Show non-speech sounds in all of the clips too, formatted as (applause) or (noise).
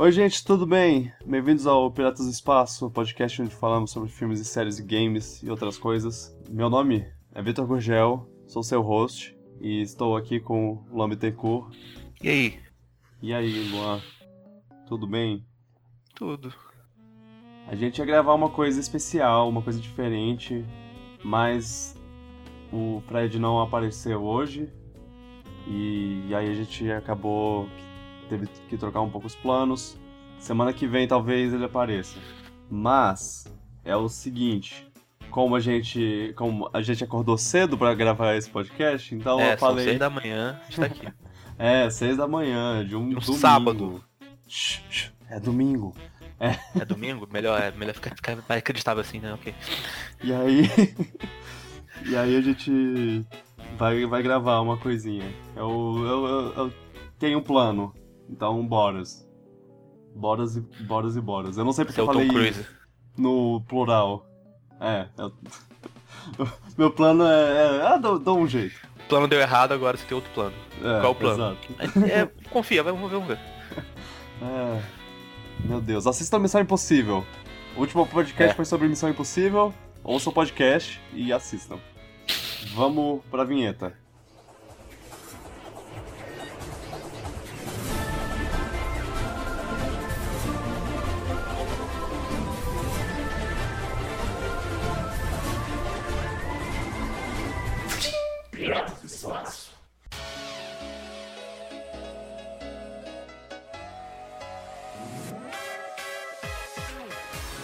Oi, gente, tudo bem? Bem-vindos ao Piratas do Espaço, podcast onde falamos sobre filmes e séries e games e outras coisas. Meu nome é Vitor Gurgel, sou seu host e estou aqui com o Luan Bittencourt. E aí? E aí, Luan? Tudo bem? Tudo. A gente ia gravar uma coisa especial, uma coisa diferente, mas o Fred não apareceu hoje e aí a gente acabou teve que trocar um pouco os planos. Semana que vem talvez ele apareça. Mas é o seguinte, como a gente, como a gente acordou cedo para gravar esse podcast, então é, eu falei. São seis da manhã, está aqui. (laughs) é, seis da manhã de um no domingo. sábado. É domingo. É. É domingo? Melhor, é, melhor ficar, ficar mais acreditável assim, né? Ok. E aí. (laughs) e aí a gente vai, vai gravar uma coisinha. Eu, eu, eu, eu tenho um plano. Então, boras. Boras e boras e boras. Eu não sei porque eu falei Cruise. no plural. É, eu... (laughs) meu plano é. é ah, dou, dou um jeito. O plano deu errado, agora você tem outro plano. É, Qual o plano? Exato. É, confia, vamos ver, vamos (laughs) ver. É. Meu Deus, assista Missão Impossível. O último podcast É. foi sobre Missão Impossível. Ouça o podcast e assistam. Vamos pra vinheta.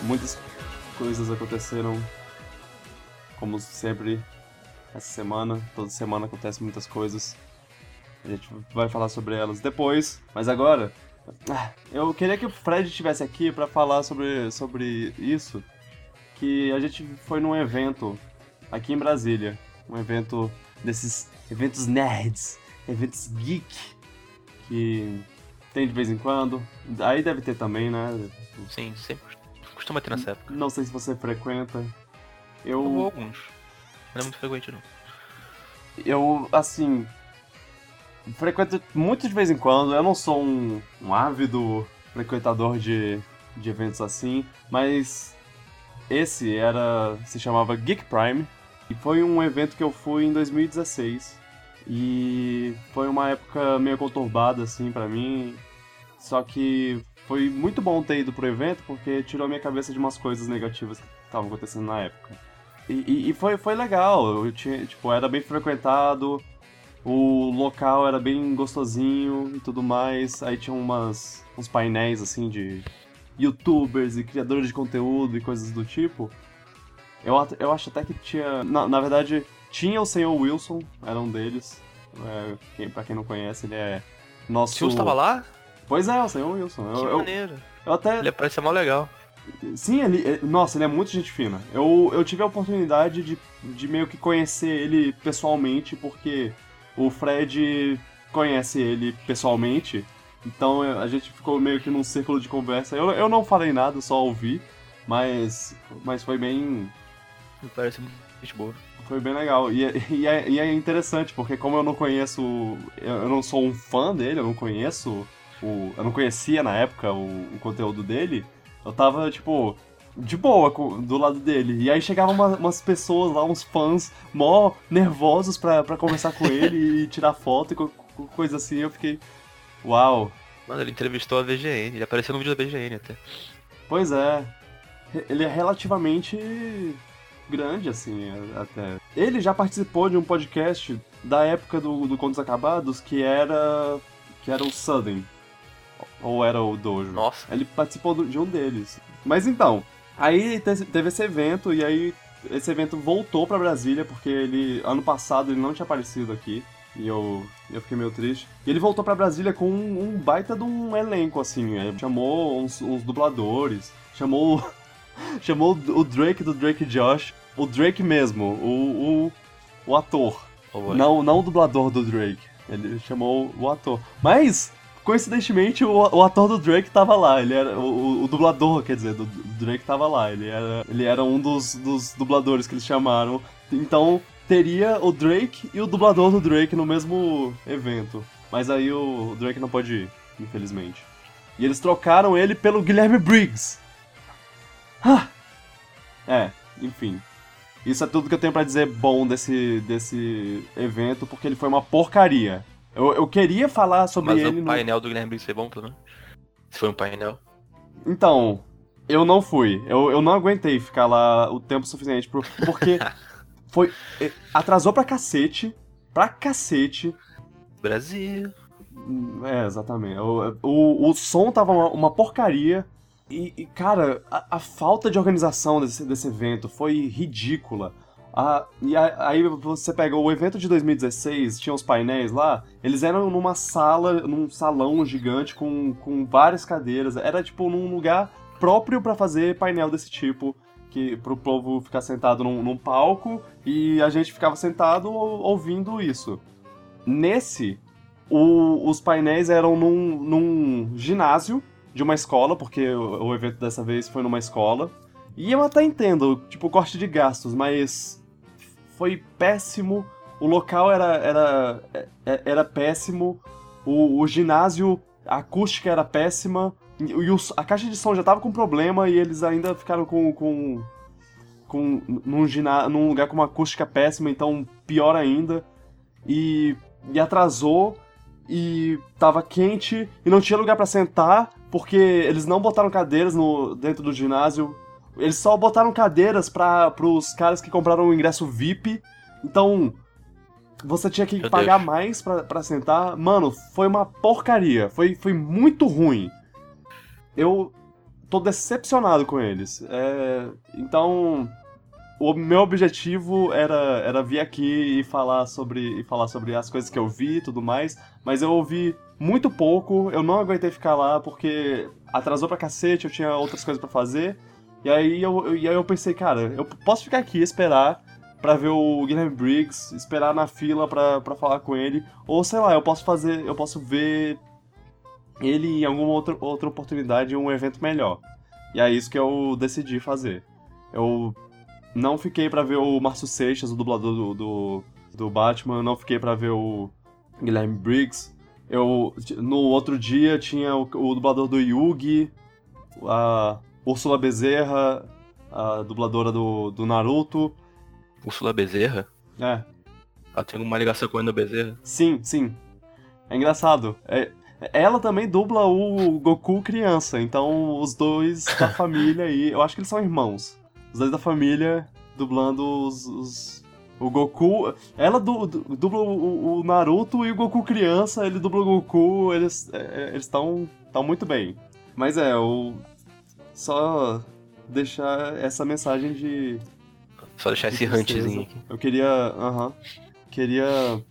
Muitas coisas aconteceram, como sempre, essa semana. Toda semana acontecem muitas coisas. A gente vai falar sobre elas depois, mas agora. ah, Eu queria que o Fred estivesse aqui pra falar sobre, sobre isso. Que a gente foi num evento aqui em Brasília. Um evento desses eventos nerds, eventos geek, que tem de vez em quando. Aí deve ter também, né? Sim, sempre costuma ter nessa época. Não sei se você frequenta. Eu vou Eu, alguns. Não é muito frequente, não. eu assim, frequento muito de vez em quando. Eu não sou um, um ávido frequentador de, de eventos assim, mas esse era, se chamava Geek Prime e foi um evento que eu fui em 2016 e foi uma época meio conturbada assim pra mim. Só que foi muito bom ter ido pro evento porque tirou minha cabeça de umas coisas negativas que estavam acontecendo na época. E, e- e foi, foi legal, eu tinha, tipo, era bem frequentado, o local era bem gostosinho e tudo mais. Aí tinha umas, uns painéis assim de youtubers e criadores de conteúdo e coisas do tipo. Eu, eu acho até que tinha. Na, na verdade, tinha o senhor Wilson, era um deles. É, quem, pra quem não conhece, ele é nosso. Se você tava lá, Pois é, o senhor Wilson. que Eu, maneiro. eu até. Ele parece ser mó legal. Sim, ele, nossa, ele é muito gente fina. Eu, eu tive a oportunidade de, de meio que conhecer ele pessoalmente, porque o Fred conhece ele pessoalmente. Então a gente ficou meio que num círculo de conversa. Eu, eu não falei nada, só ouvi, mas, mas foi bem. Parece muito boa. Foi bem legal. E, é- e, é, e é interessante, porque como eu não conheço. Eu não sou um fã dele, eu não conheço. O, eu não conhecia na época o, o conteúdo dele. Eu tava, tipo, de boa do lado dele. E aí chegavam uma- umas pessoas lá, uns fãs, mó nervosos pra, pra conversar com (laughs) ele e tirar foto e co- co- coisa assim. Eu fiquei. Uau! Mano, ele entrevistou a VGN. Ele apareceu no vídeo da VGN até. Pois é. Ele é relativamente grande, assim, até. Ele já participou de um podcast da época do, do Contos Acabados que era. que era o Sudden. Ou era o Dojo. Nossa. Ele participou de um deles. Mas então, aí te- teve esse evento e aí esse evento voltou pra Brasília porque ele ano passado ele não tinha aparecido aqui e eu, eu fiquei meio triste. E ele voltou pra Brasília com um, um baita de um elenco assim, é, chamou uns, uns dubladores, chamou (laughs) chamou o Drake do Drake Josh, o Drake mesmo, o, o, o ator. Oh. Não, não o dublador do Drake. Ele chamou o ator. Mas, coincidentemente, o, o ator do Drake tava lá. Ele era. O, o- o dublador, quer dizer, do, do Drake tava lá. Ele era, ele era um dos, dos dubladores que eles chamaram. Então, teria o Drake e o dublador do Drake no mesmo evento. Mas aí o Drake não pode ir, infelizmente. E eles trocaram ele pelo Guilherme Briggs. Ah! É, enfim. Isso é tudo que eu tenho pra dizer bom desse, desse evento, porque ele foi uma porcaria. Eu, eu queria falar sobre Mas ele o no- painel do Guilherme Briggs foi bom, pelo menos. Se foi um painel. Então, eu não fui. Eu, eu não aguentei ficar lá o tempo suficiente, pro- porque (laughs) foi. eh, Atrasou pra cacete. Pra cacete. Brasil. É, exatamente. O, o, o som tava uma, uma porcaria. E, e, cara, a, a falta de organização desse, desse evento foi ridícula. Ah, e aí você pega o evento de 2016, tinha os painéis lá, eles eram numa sala, num salão gigante com, com várias cadeiras. Era tipo num lugar próprio pra fazer painel desse tipo, que pro povo ficar sentado num, num palco e a gente ficava sentado ou- ouvindo isso. Nesse, o- os painéis eram num, num ginásio de uma escola, porque o, o evento dessa vez foi numa escola. E eu até entendo, tipo, corte de gastos, mas foi péssimo. O local era, era, é- era péssimo. O, o ginásio, a acústica era péssima. E, a caixa de som já tava com problema e eles ainda ficaram com. com, com num, giná, num lugar com uma acústica péssima, então pior ainda. E, e atrasou. E tava quente e não tinha lugar pra sentar, porque eles não botaram cadeiras no, dentro do ginásio. Eles só botaram cadeiras para pros caras que compraram o ingresso VIP. Então, você tinha que Meu pagar Deus. mais pra sentar. Mano, foi uma porcaria. Foi, foi muito ruim. Eu tô decepcionado com eles. É, então, o meu objetivo era, era vir aqui e falar sobre e falar sobre as coisas que eu vi e tudo mais, mas eu ouvi muito pouco, eu não aguentei ficar lá porque atrasou pra cacete, eu tinha outras coisas pra fazer. E aí eu, eu- e aí eu pensei, cara, eu posso ficar aqui esperar pra ver o Guilherme Briggs, esperar na fila pra falar com ele, ou sei lá, eu posso fazer, eu posso ver ele em alguma outra, outra oportunidade em um evento melhor. E é isso que eu decidi fazer. Eu não fiquei pra ver o Márcio Seixas, o dublador do, do, do Batman, não fiquei pra ver o Guilherme Briggs. Eu, no outro dia tinha o, o dublador do Yugi, a Úrsula Bezerra, a dubladora do, do Naruto. Úrsula Bezerra? É, Ela tem uma ligação com a Ana Bezerra? sim, sim. É engraçado. É, ela também dubla o Goku criança, então os dois (laughs) da família aí, eu acho que eles são irmãos. Os dois da família dublando os, os- o Goku. Ela du- du- dubla o, o Naruto e o Goku criança, ele dubla o Goku, eles é, eles estão tão muito bem. Mas é, eu só deixar essa mensagem de Só deixar esse que tristeza. huntzinho aqui. eu queria. Aham. queria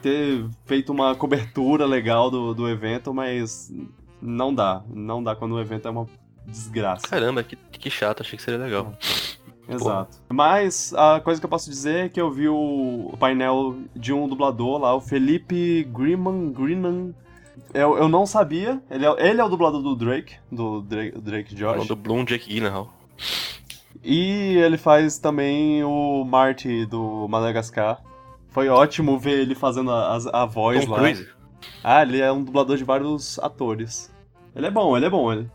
ter feito uma cobertura legal do, do evento, mas não dá. Não dá quando o evento é uma desgraça. Caramba, que, que chato, achei que seria legal. Exato. Mas a coisa que eu posso dizer é que eu vi o painel de um dublador lá, o Felipe Greenman. Greenman. Eu, eu não sabia. Ele é, ele é o dublador do Drake, do Drake, Drake Falando Josh. do Bloom Jake Gyllenhaal. E ele faz também o Marty do Madagascar. Foi ótimo ver ele fazendo a, a, a voz Tom lá. Cruise. Ah, ele é um dublador de vários atores. Ele é bom, ele é bom. Ele...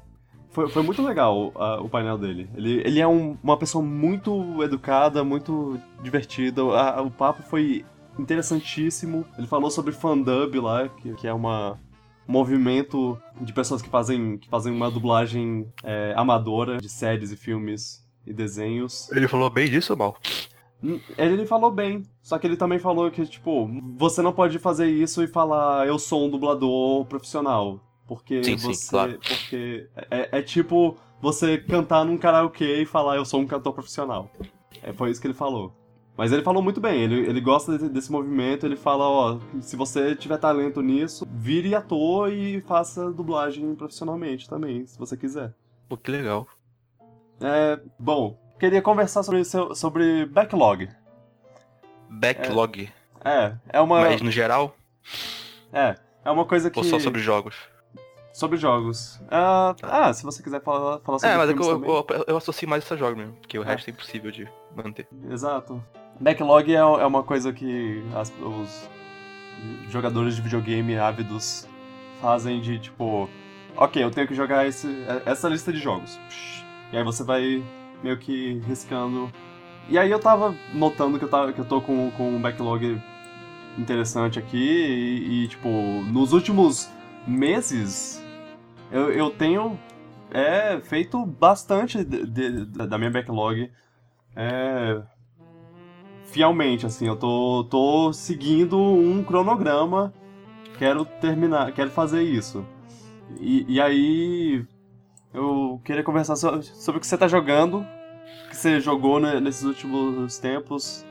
Foi, foi muito legal a- o painel dele. Ele, ele é um- uma pessoa muito educada, muito divertida. O papo foi interessantíssimo. Ele falou sobre fandub lá, que, que é uma um movimento de pessoas que fazem, que fazem uma dublagem é, amadora de séries e filmes e desenhos. Ele falou bem disso ou mal? Hum, Ele falou bem, só que ele também falou que, tipo, você não pode fazer isso e falar eu sou um dublador profissional. Porque Sim, sim, você. claro. Porque é, é tipo você cantar num karaokê e falar eu sou um cantor profissional. É, foi isso que ele falou. Mas ele falou muito bem, ele, ele gosta desse, desse movimento, ele fala, ó, se você tiver talento nisso, vire ator e faça dublagem profissionalmente também, se você quiser. Pô, que legal. É, bom, queria conversar sobre, seu- sobre backlog. Backlog. É, é uma. Mas no geral, É, é uma coisa que. ou só sobre jogos? sobre jogos. Ah, ah, se você quiser falar, falar sobre É, mas é que eu, eu, eu associo mais esse jogo mesmo, porque o É. resto é impossível de manter. Exato. Backlog é, é uma coisa que as- os jogadores de videogame ávidos fazem de tipo. ok, eu tenho que jogar esse, essa lista de jogos. E aí você vai meio que riscando. E aí eu tava notando que eu, tava, que eu tô com, com um backlog interessante aqui e, e tipo, nos últimos meses eu, eu tenho é, feito bastante de, de, da minha backlog é, fielmente, assim, eu tô, tô seguindo um cronograma, quero terminar, quero fazer isso. E, e aí eu queria conversar sobre, o que você tá jogando, que você jogou né, nesses últimos tempos.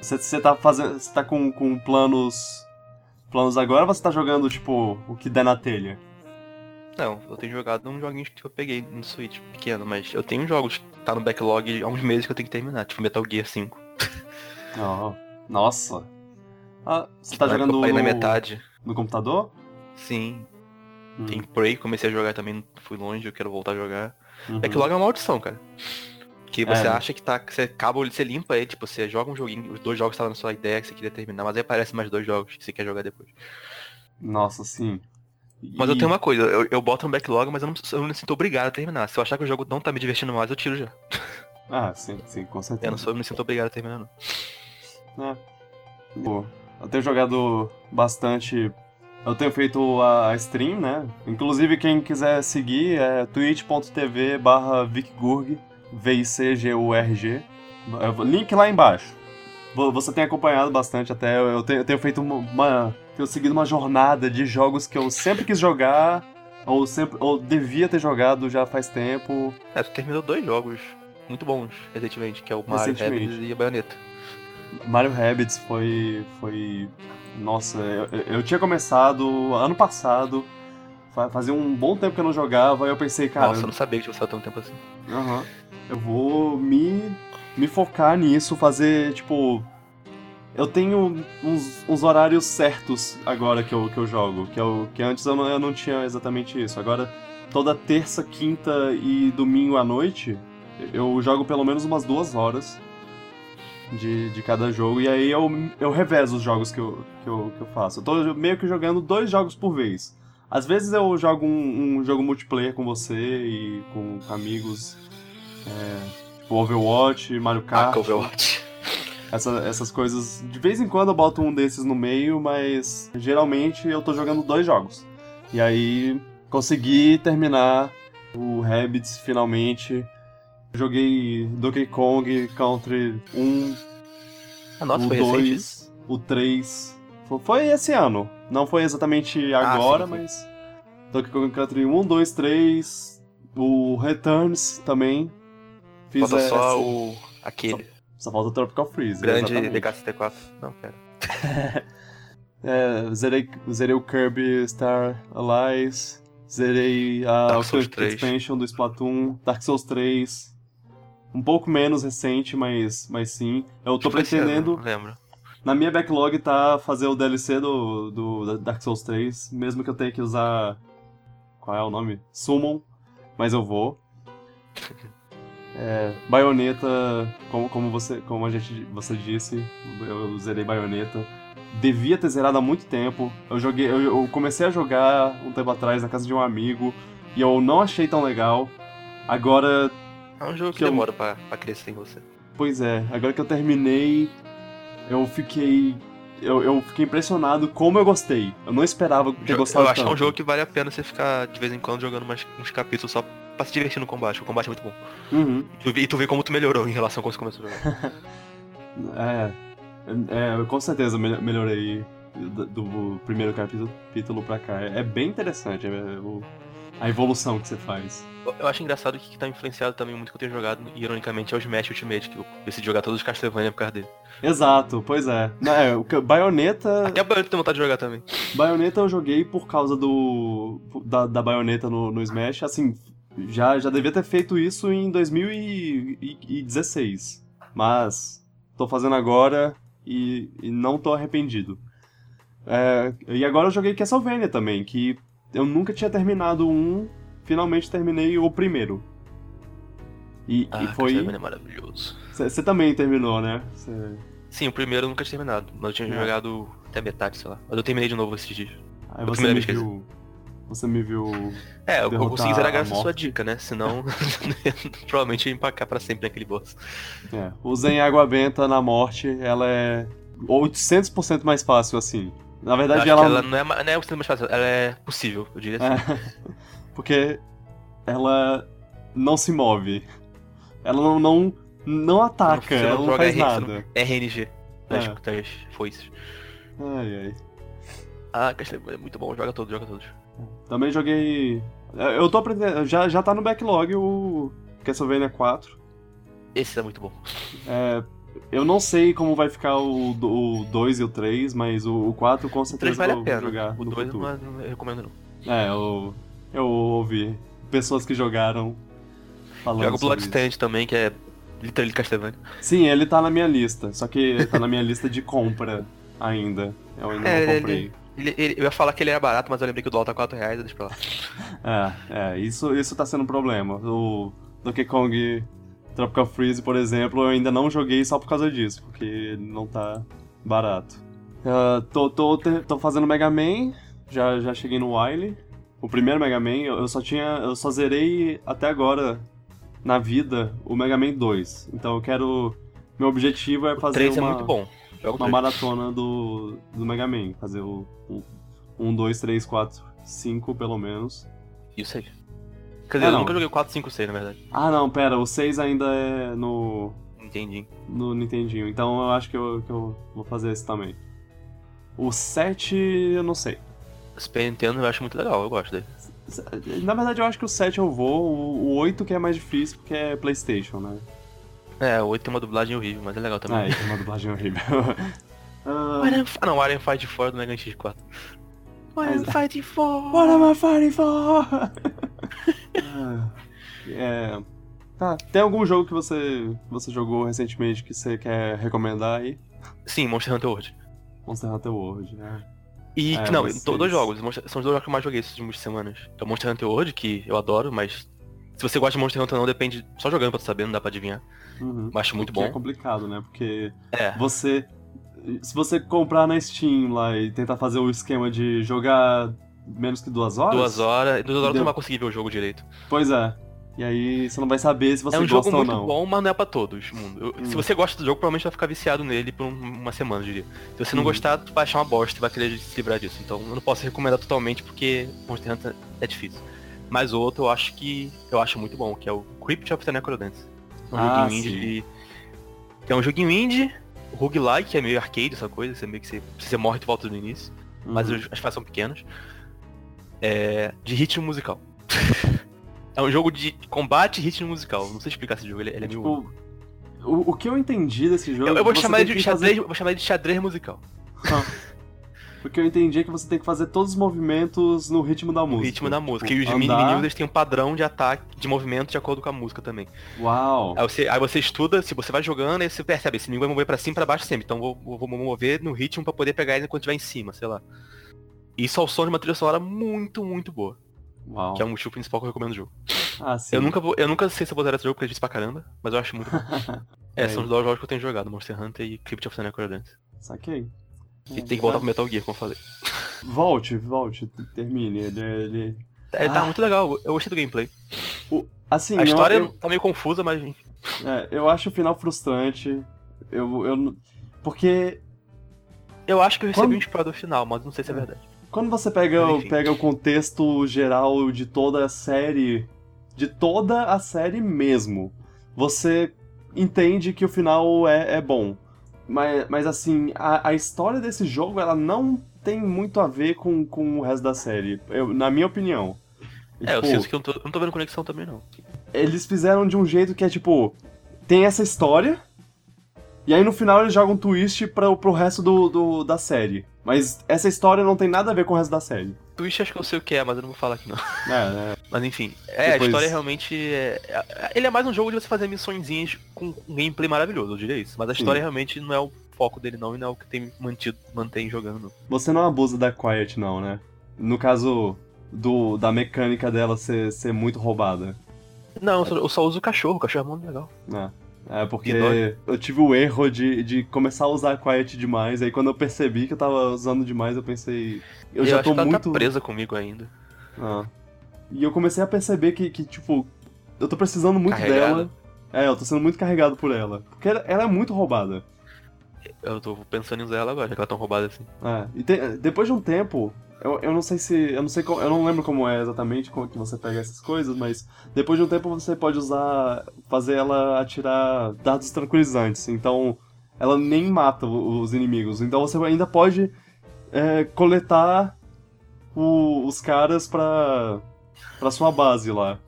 Você, você tá fazendo. Você tá com, com planos. Planos agora ou você tá jogando, tipo, o que der na telha? Não, eu tenho jogado um joguinho que eu peguei no Switch pequeno, mas eu tenho jogos que tá no backlog há uns meses que eu tenho que terminar, tipo Metal Gear 5. (laughs) Oh, nossa. Ah, você tá jogando no... na metade. No computador? Sim. Hum. Tem Prey, comecei a jogar também, fui longe, eu quero voltar a jogar. Uhum. Backlog é uma maldição, cara. Que você é. acha que tá. Que você acaba, você limpa aí, tipo, você joga um joguinho, os dois jogos estavam na sua ideia que você queria terminar, mas aí aparecem mais dois jogos que você quer jogar depois. Nossa, sim. E... Mas eu tenho uma coisa, eu, eu boto no backlog, mas eu não, eu não me sinto obrigado a terminar. Se eu achar que o jogo não tá me divertindo mais, eu tiro já. Ah, sim, sim, com certeza. Eu não, sou, eu não me sinto obrigado a terminar, não. É. Pô, eu tenho jogado bastante. Eu tenho feito a stream, né? Inclusive, quem quiser seguir é twitch.tv barra vicgurg, V-I-C-G-U-R-G. Link lá embaixo. Você tem acompanhado bastante até. Eu tenho, eu tenho feito uma, uma tenho seguido uma jornada de jogos que eu sempre quis jogar, ou sempre ou devia ter jogado já faz tempo. É, tu terminou dois jogos muito bons recentemente, que é o Mario Rabbids e a Bayonetta. Mario Rabbids foi. foi. Nossa, eu, eu tinha começado ano passado. Fazia um bom tempo que eu não jogava, e eu pensei, cara. Nossa, eu não sabia que tinha tanto tempo assim. Aham. Uhum. Eu vou me, me focar nisso, fazer, tipo, eu tenho uns, uns, horários certos agora que eu, que eu jogo, que, eu, que antes eu não, eu não tinha exatamente isso. Agora, toda terça, quinta e domingo à noite, eu jogo pelo menos umas duas horas de, de cada jogo, e aí eu, eu revezo os jogos que eu, que, eu, que eu faço. Eu tô meio que jogando dois jogos por vez. Às vezes eu jogo um, um jogo multiplayer com você e com amigos, é, tipo Overwatch, Mario Kart. Ah, Overwatch essa, essas coisas. De vez em quando eu boto um desses no meio, mas geralmente eu tô jogando dois jogos. E aí consegui terminar o Rabbids finalmente. Joguei Donkey Kong Country 1, ah, nossa, o 2, o 3. Foi esse ano. Não foi exatamente agora, ah, sim, mas. Donkey Kong Country 1, 2, 3. O Returns também. Fiz Falta só o. aquele. Só falta o Tropical Freeze. Grande DK74. Não, pera. (laughs) é, zerei, zerei o Kirby Star Allies. Zerei a Expansion do Splatoon. Dark Souls 3. Um pouco menos recente, mas, mas sim. Eu tô pretendendo. Ano, lembro. Na minha backlog tá fazer o DLC do, do Dark Souls 3, mesmo que eu tenha que usar. Qual é o nome? Summon, mas eu vou. É, baioneta, como, como, você, como a gente, você disse, eu zerei baioneta. Devia ter zerado há muito tempo. Eu joguei, eu, eu, comecei a jogar um tempo atrás na casa de um amigo e eu não achei tão legal. Agora. É um jogo que, que demora eu... pra, pra crescer em você. Pois é, agora que eu terminei, eu fiquei. Eu, eu fiquei impressionado como eu gostei. Eu não esperava ter gostado Eu acho tanto. que é um jogo que vale a pena você ficar de vez em quando jogando mais, uns capítulos só pra se divertir no combate. O combate é muito bom. Uhum. E, tu, e tu vê como tu melhorou em relação a quando você começou a jogar. (laughs) é, é, com certeza melhorei do, do primeiro capítulo, pra cá. É, é bem interessante é, o, a evolução que você faz. Eu acho engraçado que, que tá influenciado também muito que eu tenho jogado, ironicamente, é o Smash Ultimate, que eu decidi jogar todos os Castlevania por causa dele. Exato, pois é. É o Bayonetta. Até a Bayonetta tem vontade de jogar também. Bayonetta eu joguei por causa do. da, da Bayonetta no, no Smash. Assim, já, já devia ter feito isso em 2016. Mas tô fazendo agora e, e não tô arrependido. É, e agora eu joguei Castlevania também, que eu nunca tinha terminado um, finalmente terminei o primeiro. E, ah, e foi. É maravilhoso. Você também terminou, né? Cê... Sim, o primeiro eu nunca tinha terminado, mas eu tinha é. jogado até metade, sei lá. Mas eu terminei de novo esses dias. Aí você me viu você me viu. É, eu consegui zerar graças à sua dica, né? Senão, (laughs) provavelmente ia empacar pra sempre naquele boss. É, usem água benta na morte, ela é 800% mais fácil assim. Na verdade, ela. ela não é, não é o sistema mais fácil, ela é possível, eu diria assim. É, (laughs) porque ela não se move. Ela não, não, não ataca, não ela não joga faz R, você nada. RNG das, É. das foices. Ai, ai. Ah, Castlevania é muito bom, joga todos, joga todos. Também joguei. Eu tô aprendendo. Já, já tá no backlog o Castlevania 4. Esse é muito bom. É, eu não sei como vai ficar o 2 e o 3, mas o, o 4 com O 3 certeza vale a vou pena. jogar o no 2 futuro. não, não recomendo não. É, eu, eu ouvi pessoas que jogaram falando Joga o. Bloodstained também, que é literalmente Castlevania. Sim, ele tá na minha lista, só que tá na minha lista de compra ainda. Eu ainda É, não comprei. Ele- ele- eu ia falar que ele era barato, mas eu lembrei que o dólar tá 4 reais, eu deixo pra lá. É, é, isso, isso tá sendo um problema. O Donkey Kong Tropical Freeze, por exemplo, eu ainda não joguei só por causa disso, porque ele não tá barato. Ah, tô, tô, tô fazendo Mega Man, já, já cheguei no Wily. O primeiro Mega Man, eu só tinha. Eu só zerei até agora na vida o Mega Man 2. Então eu quero. Meu objetivo é O fazer 3 uma, é muito bom. Joga o uma 3. maratona do, do Mega Man. Fazer o 1, 2, 3, 4, 5 pelo menos. Isso aí. Quer dizer, É, eu nunca joguei o 4, 5, 6, na verdade. Ah não, pera, o 6 ainda é no, Entendi. no Nintendinho, então eu acho que eu, que eu vou fazer esse também. O 7 eu não sei. Super Nintendo eu acho muito legal, eu gosto dele. Na verdade eu acho que o 7 eu vou, o, o 8 que é mais difícil porque é Playstation, né? É, o 8 tem uma dublagem horrível, mas é legal também. é, tem uma dublagem horrível. (laughs) (laughs) Ah, não, Iron Fight 4 do Mega Man X4. Mas- Fight 4! What am I fighting for? Ah, é. Tá, tem algum jogo que você, você jogou recentemente que você quer recomendar aí? Sim, Monster Hunter World. Monster Hunter World, né? E, É, não, vocês- dois jogos. São os dois jogos que eu mais joguei essas últimas semanas. É o Monster Hunter World, que eu adoro, mas se você gosta de Monster Hunter ou não, depende. Só jogando pra tu saber, não dá pra adivinhar. Uhum. Mas acho muito O que É bom. complicado, né? Porque É. você. Se você comprar na Steam lá e tentar fazer o esquema de jogar menos que duas horas. Duas horas. Duas horas Deu. não vai conseguir ver o jogo direito. Pois é. E aí você não vai saber se você é um gosta jogo ou muito não. bom, mas não é pra todos. Mundo. Eu- Se Hum. você gosta do jogo, provavelmente vai ficar viciado nele por um- uma semana, eu diria. Se você não Hum. gostar, tu vai achar uma bosta e vai querer se livrar disso. Então eu não posso recomendar totalmente porque Monster Hunter é difícil. Mas o outro eu acho que eu acho muito bom, que é o Crypt of the Necrodance. É um Ah, joguinho indie sim. de... que é um joguinho indie, roguelike, é meio arcade, essa coisa, você meio que você, você morre e tu volta no início, mas Uhum. os- as fases são pequenas. É, de ritmo musical. (laughs) é um jogo de combate e ritmo musical. Não sei explicar esse jogo, ele, ele é meio Tipo, o, o que eu entendi desse jogo. Eu, eu é vou você chamar de xadrez, fazer- eu vou chamar ele de xadrez musical. O que eu entendi que você tem que fazer todos os movimentos no ritmo da O música. ritmo da música. Tipo, e os mini andar- inimigos eles têm um padrão de ataque, de movimento de acordo com a música também. Uau! Aí você, aí você estuda, se você vai jogando, aí você percebe, esse inimigo vai mover pra cima e pra baixo sempre. Então vou, vou, mover no ritmo pra poder pegar ele enquanto estiver em cima, sei lá. Isso ao som de uma trilha sonora muito, muito boa. Uau. Que é o motivo principal que eu recomendo o jogo. Ah, sim. Eu nunca vou. Eu nunca sei se eu vou zerar esse jogo porque é difícil pra caramba, mas eu acho muito (laughs) bom. é, É. são os dois jogos que eu tenho jogado, Monster Hunter e Crypt of the Necrodance. Saquei. E tem que voltar pro Metal Gear, como eu falei. (laughs) Volte, volte, termine. Ele, ele... É, tá Ah. muito legal, eu gostei do gameplay. O- Assim, A história eu, tá meio confusa, mas é, eu acho o final frustrante. Eu, eu, porque Eu acho que eu recebi Quando- um spoiler do final, mas não sei se é verdade. quando você pega, Mas pega o contexto geral de toda a série, de toda a série mesmo, você entende que o final é, é bom. Mas, mas assim, a, a história desse jogo, ela não tem muito a ver com, com o resto da série, eu- na minha opinião. É, eu Tipo, sinto que eu não tô, eu não tô vendo conexão também, não. eles fizeram de um jeito que é tipo, tem essa história, e aí no final eles jogam um twist pra, pro resto do, do- da série. Mas essa história não tem nada a ver com o resto da série. Twitch acho que eu sei o que é, mas eu não vou falar aqui não. É, é. Mas enfim, é, Depois- a história realmente é, é- Ele é mais um jogo de você fazer missõezinhas com um gameplay maravilhoso, eu diria isso. Mas a Sim. história realmente não é o foco dele não, e não é o que tem mantido, mantém jogando. Você não abusa da Quiet, não, né? No caso do, da mecânica dela ser, ser muito roubada. Não, eu só, eu só uso o cachorro, o cachorro é muito legal. né? É porque eu tive o erro de, de começar a usar a Quiet demais, aí quando eu percebi que eu tava usando demais, eu pensei. Eu, já acho tô ela muito. tá presa comigo ainda. Ah. E eu comecei a perceber que, que tipo, eu tô precisando muito Carregada. dela. É, eu tô sendo muito carregado por ela. Porque ela, ela é muito roubada. Eu tô pensando em usar ela agora, já que ela é tão roubada assim. É. E te- depois de um tempo, eu, eu não sei se. Eu não sei como, Eu não lembro como é exatamente como que você pega essas coisas, mas depois de um tempo você pode usar. fazer ela atirar dados tranquilizantes. Então ela nem mata os inimigos. Então você ainda pode é, coletar o- os caras pra. Pra sua base lá.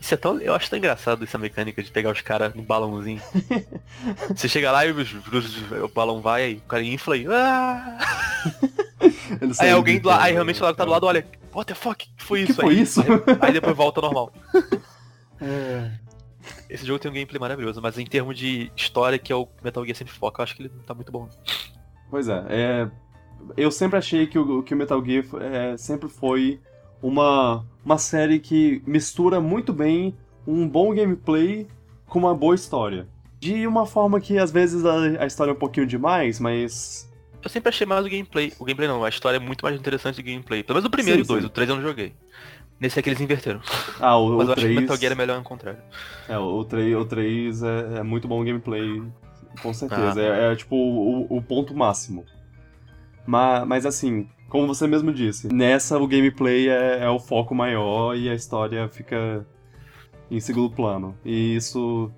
Isso é tão. Eu acho tão engraçado essa mecânica de pegar os caras no balãozinho. (laughs) Você chega lá e o, o balão vai, aí o cara infla e. Ah! Aí alguém do lado. Aí realmente lá que tá do lado olha. What the fuck? Que foi Que isso? foi aí, isso? Aí, aí depois volta ao normal. (laughs) É. Esse jogo tem um gameplay maravilhoso, mas em termos de história, que é o Metal Gear sempre foca, eu acho que ele não tá muito bom. Pois é, é, eu sempre achei que o, que o Metal Gear é, sempre foi uma, uma série que mistura muito bem um bom gameplay com uma boa história. De uma forma que às vezes a, a história é um pouquinho demais, mas. Eu sempre achei mais o gameplay. O gameplay não, a história é muito mais interessante do que o gameplay. Pelo menos o primeiro Sim, e o dois, sim. o 3 eu não joguei. Nesse aqui eles inverteram. Ah, o, (laughs) Mas o eu acho que 3. o Metal Gear é melhor ao contrário. É, o 3, o 3 é, é muito bom gameplay, com certeza. Ah. É, é, tipo o, o ponto máximo. Mas, mas assim, como você mesmo disse, nessa o gameplay é, é o foco maior e a história fica em segundo plano. E isso.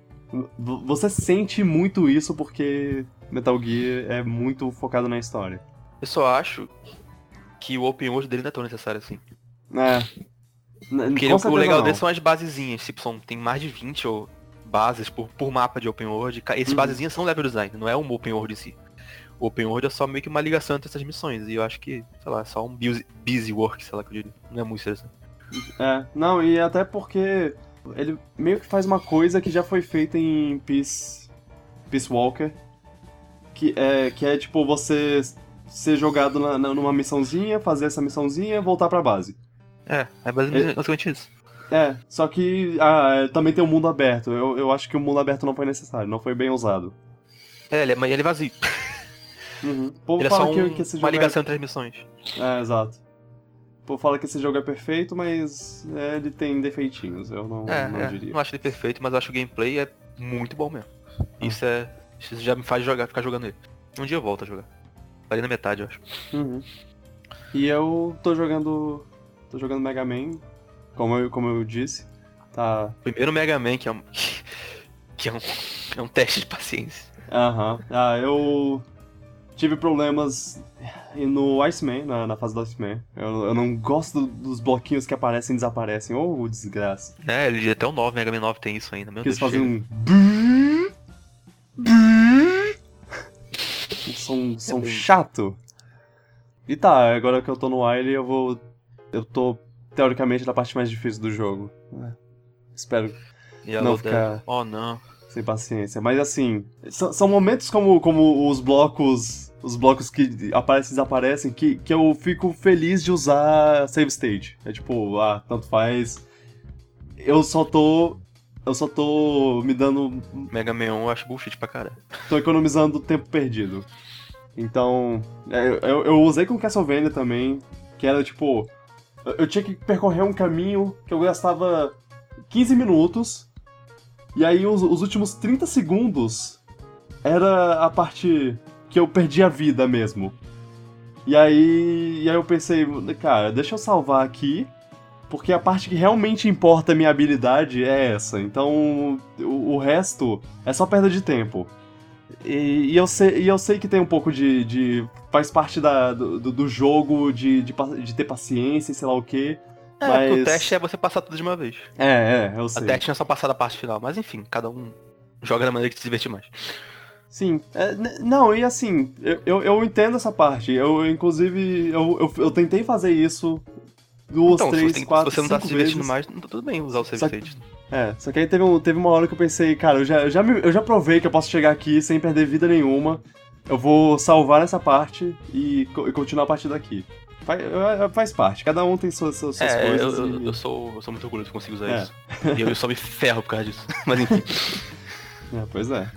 Você sente muito isso porque Metal Gear é muito focado na história. Eu só acho que o open world dele não é tão necessário assim. É. Porque o legal não. dele são as basezinhas, tipo, são, tem mais de 20 ou bases por, por mapa de open world. Esses Uhum. basezinhas são level design, não é um open world em si. O open world é só meio que uma ligação entre essas missões. E eu acho que, sei lá, é só um busy, busy work, sei lá que eu diria. Não é muito interessante. É, não, e até porque ele meio que faz uma coisa que já foi feita em Peace, Peace Walker, que é, que é tipo você ser jogado na- na- numa missãozinha, fazer essa missãozinha, voltar pra base. É, é basicamente basicamente isso. É, só que ah, é, também tem o mundo aberto. Eu, eu acho que o mundo aberto não foi necessário, não foi bem usado. É, ele é, mas ele é vazio. (laughs) Uhum. Ele é fala só que, um- que esse uma jogo ligação entre as missões. é... é, exato. O povo fala que esse jogo é perfeito, mas é, ele tem defeitinhos, eu não, É, não é, diria. não acho ele perfeito, mas acho que o gameplay é muito bom mesmo. Isso é. Isso já me faz jogar, ficar jogando ele. Um dia eu volto a jogar. Parei na metade, eu acho. Uhum. E eu tô jogando. tô jogando Mega Man, como eu, como eu disse. Tá. Primeiro Mega Man, que é um. (laughs) que é um, é um teste de paciência. Aham. Ah, eu tive problemas no Iceman, na, na fase do Iceman. Eu, eu não gosto dos bloquinhos que aparecem e desaparecem. Ô, desgraça. É, ele até o 9, Mega Man 9 tem isso ainda. Meu Que Deus eles fazem um. Som, som chato. E tá, agora que eu tô no Wily, eu vou. Eu tô, teoricamente, na parte mais difícil do jogo. É. Espero E não outra- ficar- Oh não. sem paciência. Mas assim, são, são momentos como, como os blocos. Os blocos que aparecem e desaparecem, que, que eu fico feliz de usar save state. É tipo, ah, tanto faz. Eu só tô. Eu só tô me dando Mega Man 1 eu acho bullshit pra caralho. tô economizando tempo perdido. Então, é, eu, eu usei com Castlevania também, que era tipo. eu- Eu tinha que percorrer um caminho que eu gastava 15 minutos, e aí os, os últimos 30 segundos era a parte que eu perdi a vida mesmo. E aí, e aí eu pensei, cara, deixa eu salvar aqui, porque a parte que realmente importa a minha habilidade é essa. Então, o, o resto é só perda de tempo. E, e eu, sei, e eu sei que tem um pouco de. de- faz parte da, do, do- jogo de, de, de ter paciência e sei lá o quê. É, Mas- o teste é você passar tudo de uma vez. É, é, eu A sei. teste não é só passar da parte final, mas enfim, cada um joga da maneira que se divertir mais. Sim. É, não, e assim, eu, eu, entendo essa parte. Eu, inclusive, eu, eu, eu tentei fazer isso duas, então, três, se, você quatro, se você não tá se divertindo vezes. mais, tá tudo bem usar o save Só- state. É, só que aí teve, um, teve uma hora que eu pensei, cara, eu já, eu, já me- eu já provei que eu posso chegar aqui sem perder vida nenhuma. Eu vou salvar essa parte e, co- e continuar a partir daqui. Faz, faz parte, cada um tem suas, suas, É, eu, coisas. eu, e- eu sou, eu sou muito orgulhoso de conseguir usar É. isso. E eu, eu só me ferro por causa disso. (laughs) Mas enfim. É, pois é.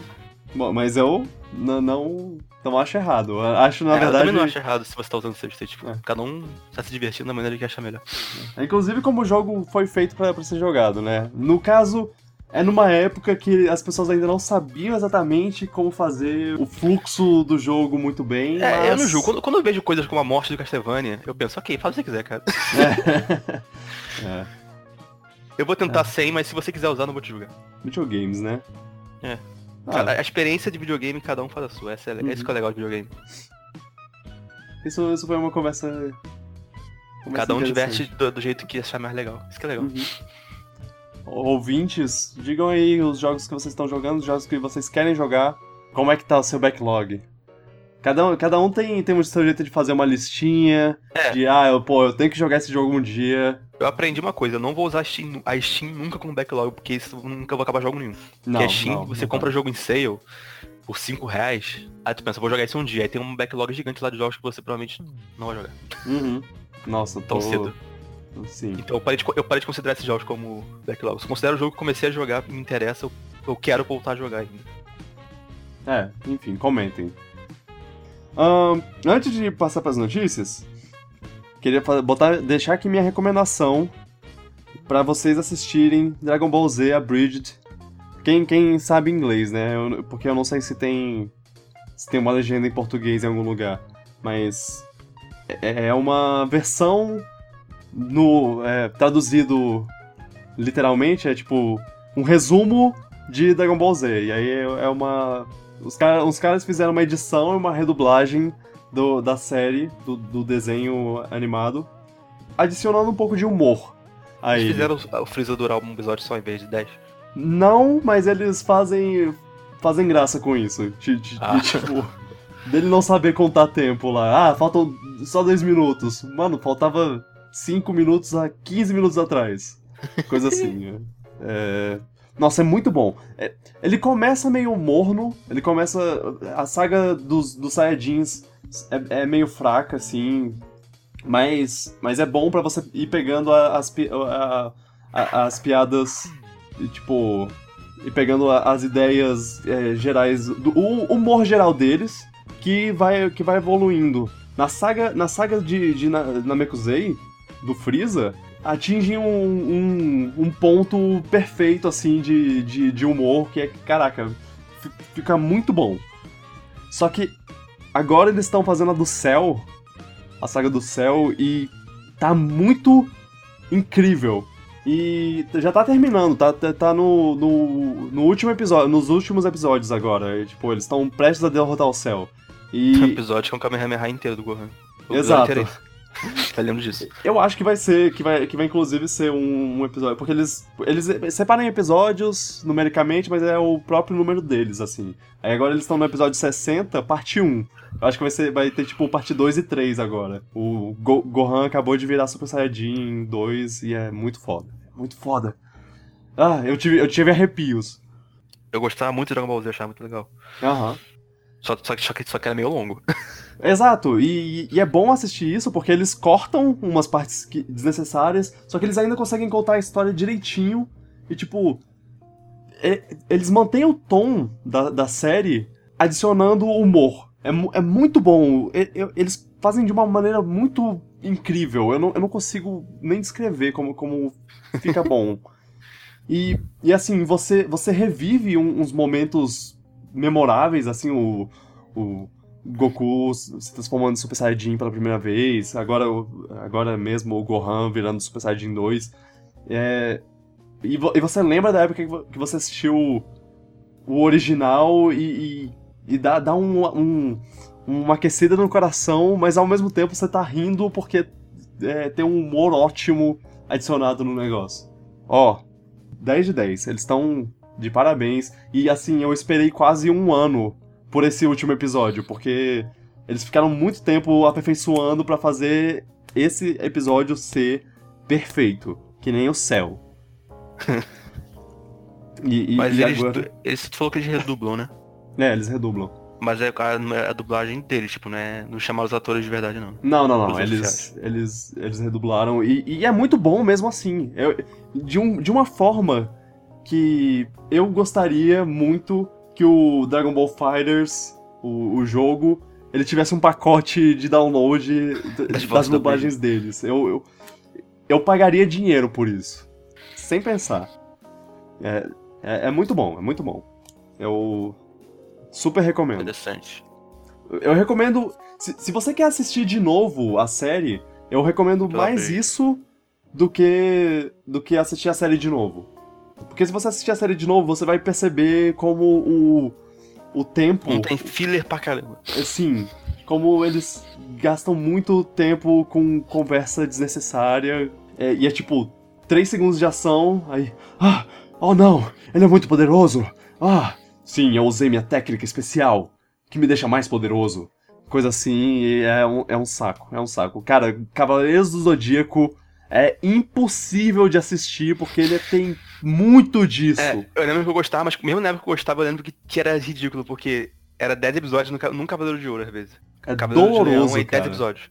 Bom, mas eu n- não, não acho errado. Eu Acho, na É, Eu verdade. também não acho errado se você tá usando o save state. Tipo, É. Cada um tá se divertindo da maneira que acha melhor. Inclusive como o jogo foi feito pra, pra ser jogado, né? No caso, é numa época que as pessoas ainda não sabiam exatamente como fazer o fluxo do jogo muito bem. É, mas... eu não julgo. Quando, quando eu vejo coisas como a morte do Castlevania, eu penso, ok, faz o que você quiser, cara. (laughs) é. Eu vou tentar sem, mas se você quiser usar, não vou te julgar. Videogames, né? É. Ah, Cara, a experiência de videogame, cada um faz a sua. Essa é, isso que é legal de videogame. isso, isso foi uma conversa. conversa Cada um diverte do, do jeito que achar mais legal. Isso que é legal. Uhum. Ouvintes, digam aí os jogos que vocês estão jogando, os jogos que vocês querem jogar. Como é que tá o seu backlog? Cada um, cada um tem, tem o seu jeito de fazer uma listinha, É. de ah, eu, pô, eu tenho que jogar esse jogo um dia. Eu aprendi uma coisa, eu não vou usar a Steam, a Steam nunca como backlog, porque isso nunca vou acabar jogo nenhum. Não, porque a Steam, não, você não compra tá. jogo em sale por 5 reais, aí tu pensa, vou jogar isso um dia, aí tem um backlog gigante lá de jogos que você provavelmente não vai jogar Uhum. Nossa, tão tô... cedo. Sim. Então eu parei, de, eu parei de considerar esses jogos como backlog. Se eu considero o jogo que comecei a jogar, me interessa, eu, eu quero voltar a jogar ainda. É, enfim, comentem. Ahn, antes de passar para as notícias, queria botar, deixar aqui minha recomendação para vocês assistirem Dragon Ball Z Abridged. Quem, quem sabe inglês, né? Eu- porque eu não sei se tem se tem uma legenda em português em algum lugar, mas é, é uma versão no é, traduzido literalmente é tipo um resumo de Dragon Ball Z. E aí é é uma. Os, cara, os caras fizeram uma edição e uma redublagem do, da série, do, do desenho animado, adicionando um pouco de humor. Aí. Eles fizeram o, Freeza durar um episódio só em vez de 10. Não, mas eles fazem. fazem graça com isso. De, de- de, Ah. tipo. Dele não saber contar tempo lá. Ah, faltam só dois minutos. Mano, faltava cinco minutos a 15 minutos atrás. Coisa assim. (laughs) é. Nossa, é muito bom. É, ele começa meio morno, ele começa. A saga dos, dos Saiyajins é, é meio fraca, assim. Mas, mas é bom pra você ir pegando as, pi- a- a- as piadas, tipo. E pegando as ideias é, gerais, do, o humor geral deles, que vai, que vai evoluindo. Na saga, na saga de, de Na- Namekusei, do Freeza, atinge um, um, um ponto perfeito, assim, de, de, de humor, que é, caraca, fi- fica muito bom. Só que agora eles estão fazendo a do Céu, a saga do Céu, e tá muito incrível. E já tá terminando, tá, tá, tá no, no, no último episódio, nos últimos episódios agora. e, tipo, eles estão prestes a derrotar o Céu. Tem um E episódio é um Kamehameha inteiro do Gohan. O Exato. (laughs) Tá lembro disso. Eu acho que vai ser, que vai, que vai inclusive ser um, um episódio, porque eles, eles separam episódios numericamente, mas é o próprio número deles, assim. Aí agora eles estão no episódio 60, parte 1. Eu acho que vai, ser, vai ter, tipo, parte 2 e 3 agora. O Go- Gohan acabou de virar Super Saiyajin 2 e é muito foda. Muito foda. Ah, eu tive, eu tive arrepios. Eu gostava muito de Dragon Ball Z, achava muito legal. Aham. Só, só, que- só, que, só que era meio longo. (laughs) Exato, e, e é bom assistir isso porque eles cortam umas partes que- desnecessárias, só que eles ainda conseguem contar a história direitinho e, tipo, é- eles mantêm o tom da, da série adicionando humor. É, é muito bom, e- eles fazem de uma maneira muito incrível, eu não, eu não consigo nem descrever como, como fica bom. E, e assim, você, você revive um- uns momentos memoráveis, assim, o, o Goku se transformando em Super Saiyajin pela primeira vez, agora, agora mesmo o Gohan virando Super Saiyajin 2. É, e, vo- e você lembra da época que você assistiu o original e, e, e dá, dá um, um- uma aquecida no coração, mas ao mesmo tempo você tá rindo porque é, tem um humor ótimo adicionado no negócio. Ó, 10 de 10. Eles estão de parabéns. E assim, eu esperei quase um ano por esse último episódio, porque eles ficaram muito tempo aperfeiçoando pra fazer esse episódio ser perfeito, que nem o céu. (laughs) e, e- Mas e eles, agora... eles falou que eles redublam, né? É, eles redublam. Mas é a, é a dublagem deles, tipo, não é. Não chamaram os atores de verdade, não. Não, não, não. Eles, eles, eles redublaram. E, e é muito bom mesmo assim. Eu- de, um, de uma forma que eu gostaria muito que o Dragon Ball Fighters, o, o jogo, ele tivesse um pacote de download das, das dublagens deles. Eu, eu, eu pagaria dinheiro por isso. Sem pensar. É, é, é, muito bom, é muito bom. Eu super recomendo. Interessante. Eu recomendo. Se, se você quer assistir de novo a série, eu recomendo Pela mais vez. isso do que do que assistir a série de novo. Porque se você assistir a série de novo, você vai perceber como o, o tempo. Não tem filler pra caramba. Sim. Como eles gastam muito tempo com conversa desnecessária. É, e é tipo, 3 segundos de ação, aí. Ah! Oh não! Ele é muito poderoso! Ah! Sim, eu usei minha técnica especial, que me deixa mais poderoso. Coisa assim, e é um, é um saco, é um saco. Cara, Cavaleiros do Zodíaco é impossível de assistir, porque ele tem muito disso. É, eu lembro que eu gostava, mas mesmo na época que eu gostava, eu lembro que era ridículo, porque era 10 episódios num Cavaleiro de Ouro, às vezes. É Cavaleiro doloroso, de Leão, 10 episódios.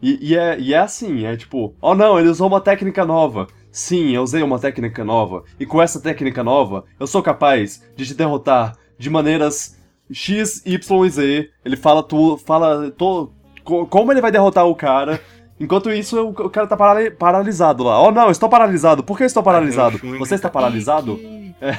E, e, é, e é assim, é tipo, oh não, ele usou uma técnica nova. Sim, eu usei uma técnica nova. E com essa técnica nova, eu sou capaz de te derrotar de maneiras X, Y e Z. Ele fala tu, fala to, como ele vai derrotar o cara. Enquanto isso, o, cara tá paralisado lá. Oh não, estou paralisado. Por que estou paralisado? Você está paralisado? É.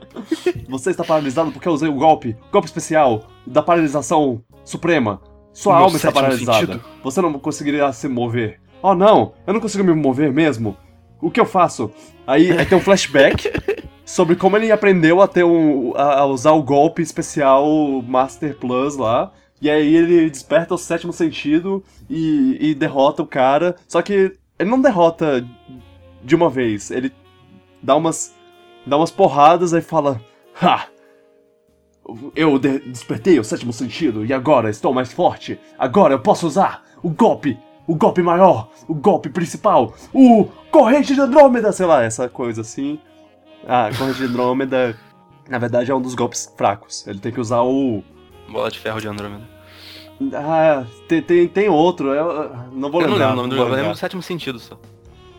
(laughs) Você está paralisado porque eu usei o golpe, golpe especial da paralisação suprema. Sua alma está paralisada. Sentido. Você não conseguiria se mover. Oh não, eu não consigo me mover mesmo. O que eu faço? Aí, aí tem um flashback (laughs) sobre como ele aprendeu a ter um. a usar o golpe especial Master Plus lá. E aí ele desperta o sétimo sentido e, e derrota o cara. Só que ele não derrota de uma vez. Ele dá umas. dá umas porradas e fala. Ha! Eu de despertei o sétimo sentido e agora estou mais forte. Agora eu posso usar o golpe o golpe maior, o golpe principal, o corrente de Andrômeda, sei lá, essa coisa assim. Ah, corrente de Andrômeda, na verdade é um dos golpes fracos. Ele tem que usar o. Bola de ferro de Andrômeda. Ah, tem, tem, tem outro, eu não vou eu lembrar. Não lembro o nome do jogo, eu lembro do sétimo sentido só.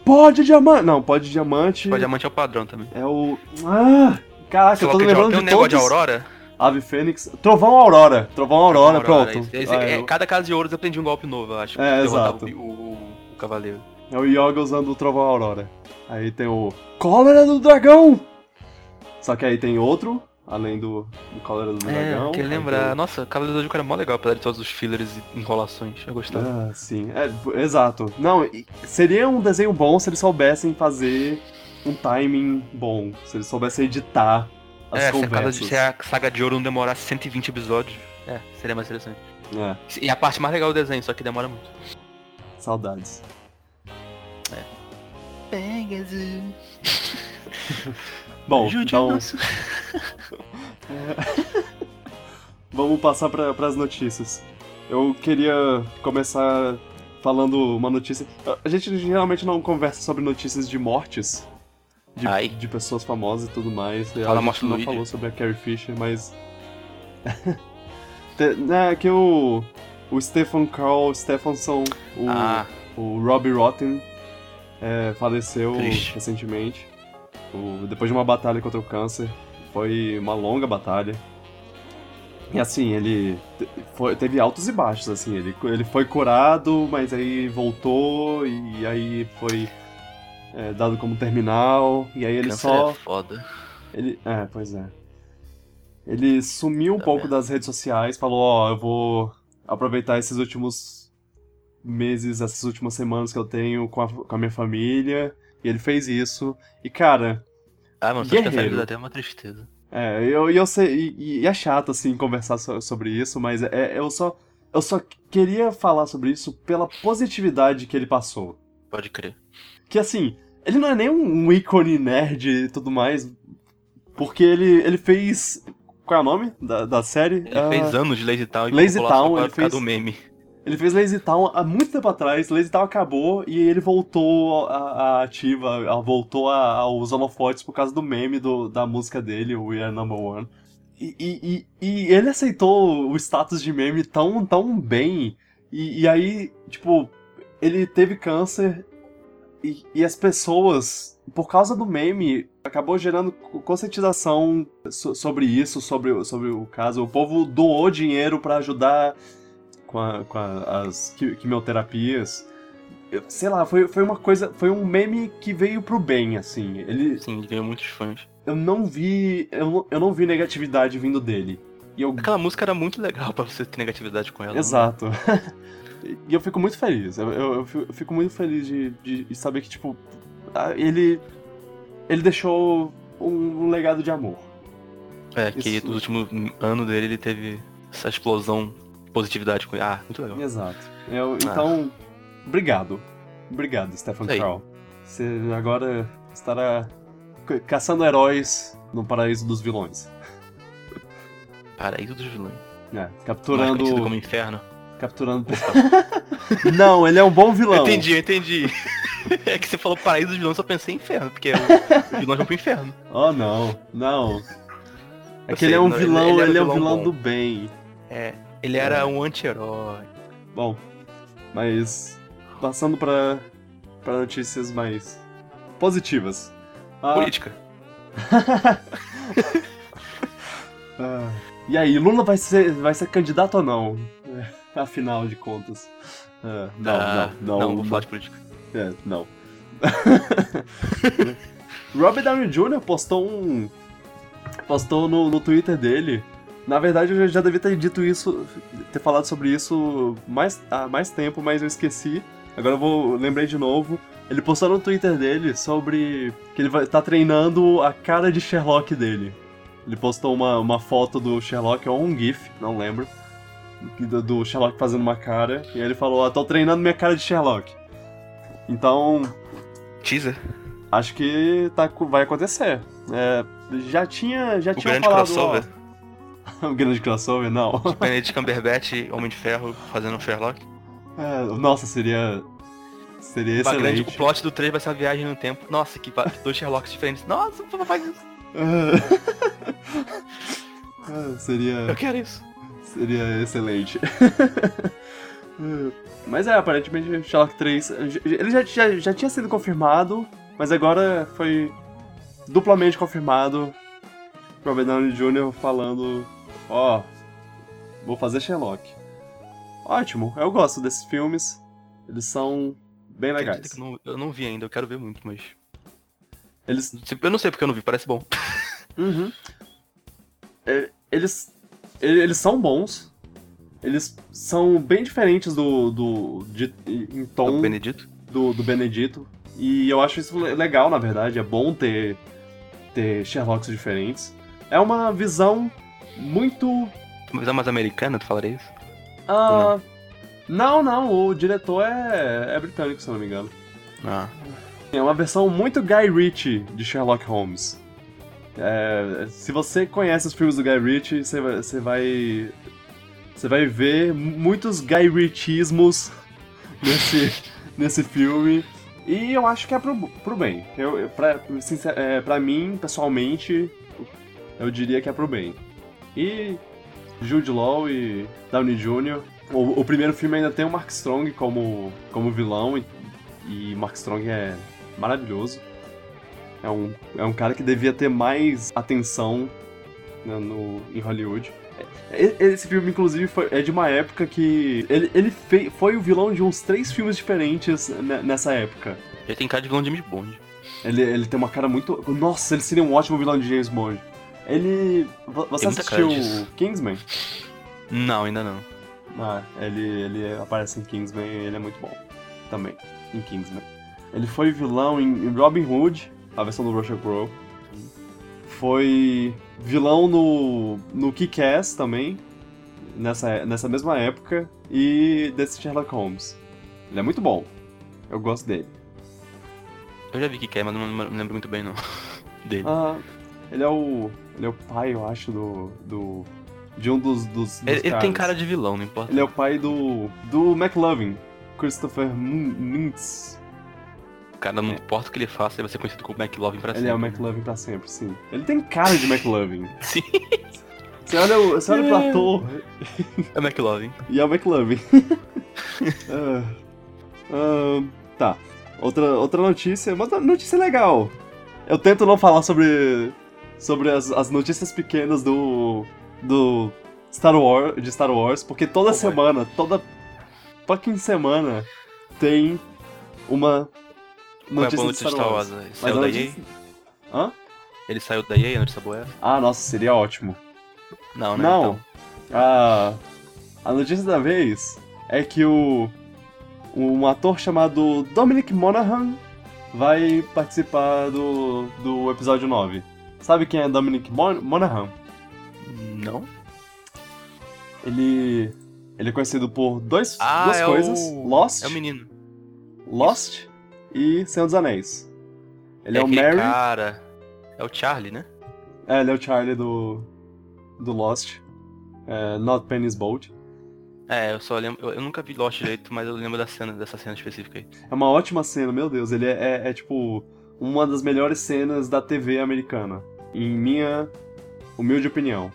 Pó de diamante! Não, pó de diamante. Pó de diamante é o padrão também. É o. Ah! Caraca, eu tô lembrando de, de. Tem um negócio de Aurora? Ave Fênix. Trovão Aurora. Trovão Aurora, Trovão Aurora pronto. Esse, ah, é, eu... Cada casa de ouros eu aprendi um golpe novo, eu acho. É, exato. O, o, o, cavaleiro. É o Yoga usando o Trovão Aurora. Aí tem o Cólera do Dragão! Só que aí tem outro, além do, do Cólera do é, Dragão. queria lembrar. Tem... Nossa, Cavaleiro do Zodíaco era mó legal, apesar de todos os fillers e enrolações. Eu gostava. Ah, sim. É, exato. Não, seria um desenho bom se eles soubessem fazer um timing bom. Se eles soubessem editar as é, conversas. Se a, se a Saga de Ouro não demorasse 120 episódios, é, seria mais interessante. É. E a parte mais legal do desenho, só que demora muito. Saudades. É. Pegasus. (laughs) Bom, então... (laughs) Vamos passar para as notícias. Eu queria começar falando uma notícia. A gente geralmente não conversa sobre notícias de mortes, de, de pessoas famosas e tudo mais. Fala, a gente não falou sobre a Carrie Fisher, mas. (laughs) é que o. O Stephen Carl Stephenson, o, ah. o Robbie Rotten, é, faleceu Triste. recentemente. O, depois de uma batalha contra o câncer. Foi uma longa batalha. E assim, ele foi, teve altos e baixos, assim, ele, ele foi curado, mas aí voltou e aí foi é, dado como terminal, e aí ele Câncer só. É foda. Ele, é, pois é. Ele sumiu um tá pouco das redes sociais, falou, ó, oh, eu vou aproveitar esses últimos meses, essas últimas semanas que eu tenho com a, com a minha família, e ele fez isso, e cara... Ah, mano, guerreiro. que até uma tristeza. É, eu, eu sei, e, e é chato, assim, conversar so, sobre isso, mas é, eu só... Eu só queria falar sobre isso pela positividade que ele passou. Pode crer. Que assim, ele não é nem um ícone nerd e tudo mais, porque ele, ele fez. Qual é o nome da, da série? Ele uh... fez anos de Lazy Town e Lazy Town, ele fez do meme. Ele fez Lazy Town há muito tempo atrás, Lazy Town acabou e ele voltou a ativa, a, voltou aos holofotes por causa do meme do, da música dele, We Are Number One. E, e, e, ele aceitou o status de meme tão, tão bem. E, e aí, tipo, ele teve câncer e, e as pessoas, por causa do meme, acabou gerando conscientização sobre isso, sobre, sobre o caso. O povo doou dinheiro para ajudar com, a, com a, as quimioterapias. Sei lá, foi, foi uma coisa. Foi um meme que veio pro bem, assim. Ele. Sim, ganhou muitos fãs. Eu não vi. Eu, eu não vi negatividade vindo dele. E eu... Aquela música era muito legal (laughs) para você ter negatividade com ela. Né? Exato. (laughs) e eu fico muito feliz. Eu, eu, eu fico muito feliz de, de, saber que, tipo, ele. Ele deixou um, um legado de amor. É, que Isso... nos últimos anos dele ele teve essa explosão positividade com ele. Ah, muito legal. Exato. Eu, ah. então, ah. obrigado. Obrigado, Stephen Carl. Você agora estará caçando heróis no paraíso dos vilões. (laughs) Paraíso dos vilões. É, capturando. Mais como inferno. Capturando. (laughs) não, ele é um bom vilão. entendi, eu entendi. (laughs) É que você falou paraíso dos vilões, eu só pensei em inferno, porque os vilões vão pro inferno. Oh, não, não. É que ele é um vilão, ele, é um vilão, vilão do bem. É, ele era é. um anti-herói. Bom, mas passando para para notícias mais positivas. Ah... Política. (laughs) ah. E aí, Lula vai ser, vai ser candidato ou não? Afinal de contas. Ah, não, ah, não, não, não, vou falar de política. É, não. (laughs) Robert Downey Jr. postou um. postou no, no Twitter dele. Na verdade, eu já devia ter dito isso, ter falado sobre isso mais, há mais tempo, mas eu esqueci. Agora eu vou lembrei de novo. Ele postou no Twitter dele sobre que ele vai, tá treinando a cara de Sherlock dele. Ele postou uma, uma foto do Sherlock, ou um GIF, não lembro. Do, do Sherlock fazendo uma cara. E aí ele falou: Ah, tô treinando minha cara de Sherlock. Então. Teaser? Acho que tá, vai acontecer. É, já tinha. Já o tinha falado. Crossover? O (laughs) grande crossover, não. Benedict Cumberbatch, Homem de Ferro, fazendo um Sherlock? É, nossa, seria. Seria excelente. Grande, o plot do 3 vai ser uma viagem no tempo. Nossa, que (laughs) dois Sherlocks diferentes. Nossa, não faz isso. ah, (laughs) seria. Eu quero isso. Seria excelente. mas é, aparentemente Sherlock 3. Ele já, já, já tinha sido confirmado, mas agora foi duplamente confirmado. Robert Downey Jr. falando: Ó, oh, vou fazer Sherlock. Ótimo, eu gosto desses filmes. Eles são bem legais. Eu não, eu não vi ainda, eu quero ver muito, mas. Eles... Eu não sei porque eu não vi, parece bom. (laughs) Uhum. É, eles, eles são bons. Eles são bem diferentes do. do de, em tom. Do Benedito? Do, do Benedito. E eu acho isso legal, na verdade. É bom ter, ter Sherlocks diferentes. É uma visão muito. Uma visão mais americana, tu falaria isso? Ah. Não? não, não. O diretor é, é britânico, se eu não me engano. Ah. É uma versão muito Guy Ritchie de Sherlock Holmes. É, se você conhece os filmes do Guy Ritchie, você vai, você vai, você vai ver muitos Guy Ritchismos (laughs) nesse, nesse filme. E eu acho que é pro, pro bem. Eu, pra, sincer, é, pra mim, pessoalmente, eu diria que é pro bem. E Jude Law e Downey Jr. O, o primeiro filme ainda tem o Mark Strong como, como vilão, e, e Mark Strong é maravilhoso. É um, é um cara que devia ter mais atenção né, no, em Hollywood. É, esse filme, inclusive, foi, é de uma época que. Ele, ele fei, foi o vilão de uns três filmes diferentes nessa época. Ele tem cara de vilão de James Bond. Ele, ele tem uma cara muito. Nossa, ele seria um ótimo vilão de James Bond. Ele. Você assistiu Kingsman? Não, ainda não. Ah, ele, ele aparece em Kingsman e ele é muito bom. Também, em Kingsman. Ele foi vilão em Robin Hood, a versão do Russell Crowe. Foi vilão no, no Kick-Ass também, nessa, nessa mesma época, e desse Sherlock Holmes. Ele é muito bom. Eu gosto dele. Eu já vi Kick-Ass, mas não, não lembro muito bem não (laughs) dele. Ah, ele é o. Ele é o pai, eu acho, do. do de um dos. dos, dos ele, ele, tem cara de vilão, não importa. Ele é o pai do. do McLovin, Christopher Mintz. O cara, não é. importa o que ele faça, ele vai ser conhecido como McLovin pra ele sempre. Ele é o McLovin pra sempre, sim. Ele tem cara de McLovin. (laughs) sim. Você olha, você olha pro ator. É o McLovin. E é o McLovin. uh, (laughs) uh, tá. Outra, outra notícia, uma notícia legal. eu tento não falar sobre sobre as, as notícias pequenas do do Star Wars, de Star Wars, porque toda Pô, semana, toda fucking semana tem uma é notícia de notícia Star de Star Wars. Wars? Ele Mas saiu da EA? Hã? Ele saiu da EA, a notícia boa é? Ah, nossa, seria ótimo. Não, né? Não. Então, A, a notícia da vez é que o um ator chamado Dominic Monaghan vai participar do, do episódio 9. Sabe quem é Dominic Mon Monaghan? não. Ele ele é conhecido por dois, Ah, duas é coisas, o... Lost, É o menino. Lost e Senhor dos Anéis. Ele é, o aquele Mary, cara... É o Charlie, né? é, ele é o Charlie do do Lost. É, Not Penny's Boat. É, eu só lembro... Eu, eu nunca vi Lost direito, mas eu lembro da cena, dessa cena específica aí. É uma ótima cena, meu Deus. Ele é, é- é, tipo uma das melhores cenas da TV americana, em minha humilde opinião.